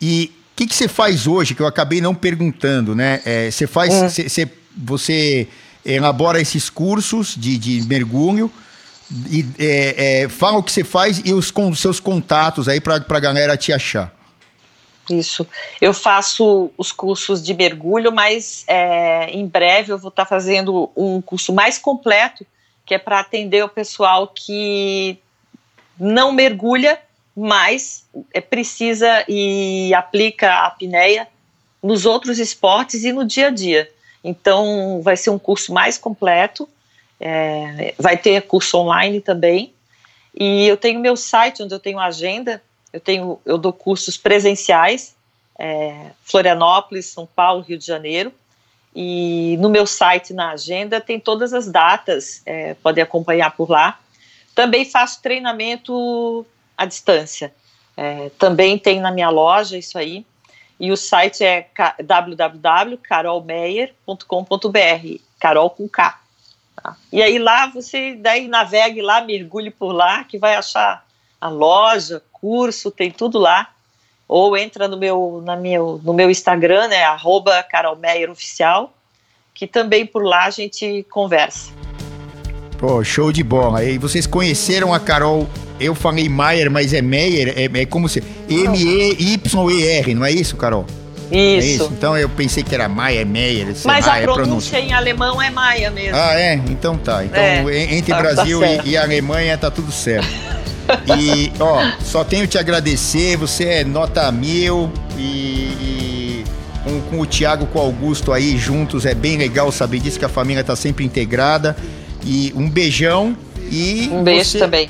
E o que, que você faz hoje, que eu acabei não perguntando, né? É, você faz, é. cê, cê, você elabora esses cursos de, de mergulho e é, é, fala o que você faz e os com, seus contatos aí para a galera te achar. Isso. Eu faço os cursos de mergulho, mas é, em breve eu vou estar fazendo um curso mais completo, que é para atender o pessoal que não mergulha, mas é, precisa e aplica a apneia nos outros esportes e no dia a dia. Então, vai ser um curso mais completo, é, vai ter curso online também. E eu tenho meu site onde eu tenho agenda eu tenho, eu dou cursos presenciais, é, Florianópolis, São Paulo, Rio de Janeiro. E no meu site, na agenda, tem todas as datas, é, podem acompanhar por lá. Também faço treinamento à distância. É, também tem na minha loja isso aí. E o site é www.carolmeyer.com.br, Carol com K. Tá? E aí lá você daí navegue lá, mergulhe por lá, que vai achar a loja, curso, tem tudo lá. Ou entra no meu, na meu, no meu Instagram, né, arroba Oficial, que também por lá a gente conversa. Pô, show de bola. E vocês conheceram a Carol, eu falei Maier, mas é Meyer, é, é como se... M-E-Y-E-R, não é isso, Carol? Isso. É isso. Então eu pensei que era Maia, Meyer. Mas Maia, a pronúncia, em alemão é Maia mesmo. Ah, é? Então tá. Então é, entre tá, Brasil tá e, e Alemanha tá tudo certo. E, ó, só tenho te agradecer, você é nota mil e, e com, com, o Thiago, com o Augusto aí juntos, é bem legal saber disso, que a família tá sempre integrada. E um beijão e. Um beijo você, também.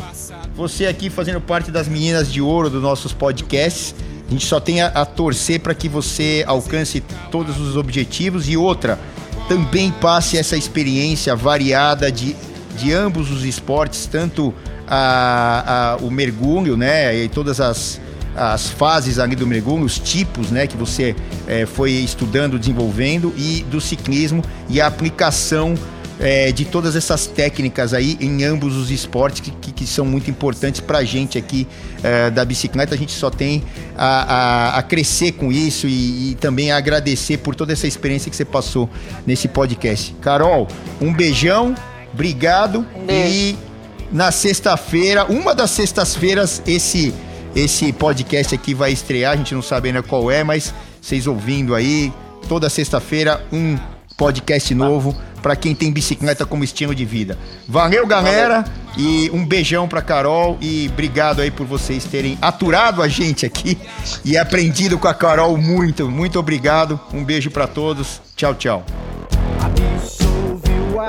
Você aqui fazendo parte das meninas de ouro dos nossos podcasts. A gente só tem a, a torcer para que você alcance todos os objetivos e outra, também passe essa experiência variada de, de ambos os esportes, tanto a, a, o mergulho, né? E todas as, as fases ali do mergulho, os tipos, né? Que você é, foi estudando, desenvolvendo e do ciclismo e a aplicação é, de todas essas técnicas aí em ambos os esportes que, que, que são muito importantes para a gente aqui é, da bicicleta. A gente só tem a, a, a crescer com isso e, e, também a agradecer por toda essa experiência que você passou nesse podcast. Carol, um beijão, obrigado um e na sexta-feira, uma das sextas-feiras, esse esse podcast aqui vai estrear, a gente não sabe ainda qual é, mas vocês ouvindo aí, toda sexta-feira um podcast novo para quem tem bicicleta como estilo de vida. Valeu, galera, e um beijão para Carol e obrigado aí por vocês terem aturado a gente aqui e aprendido com a Carol muito, muito obrigado. Um beijo para todos. Tchau, tchau. Absolviu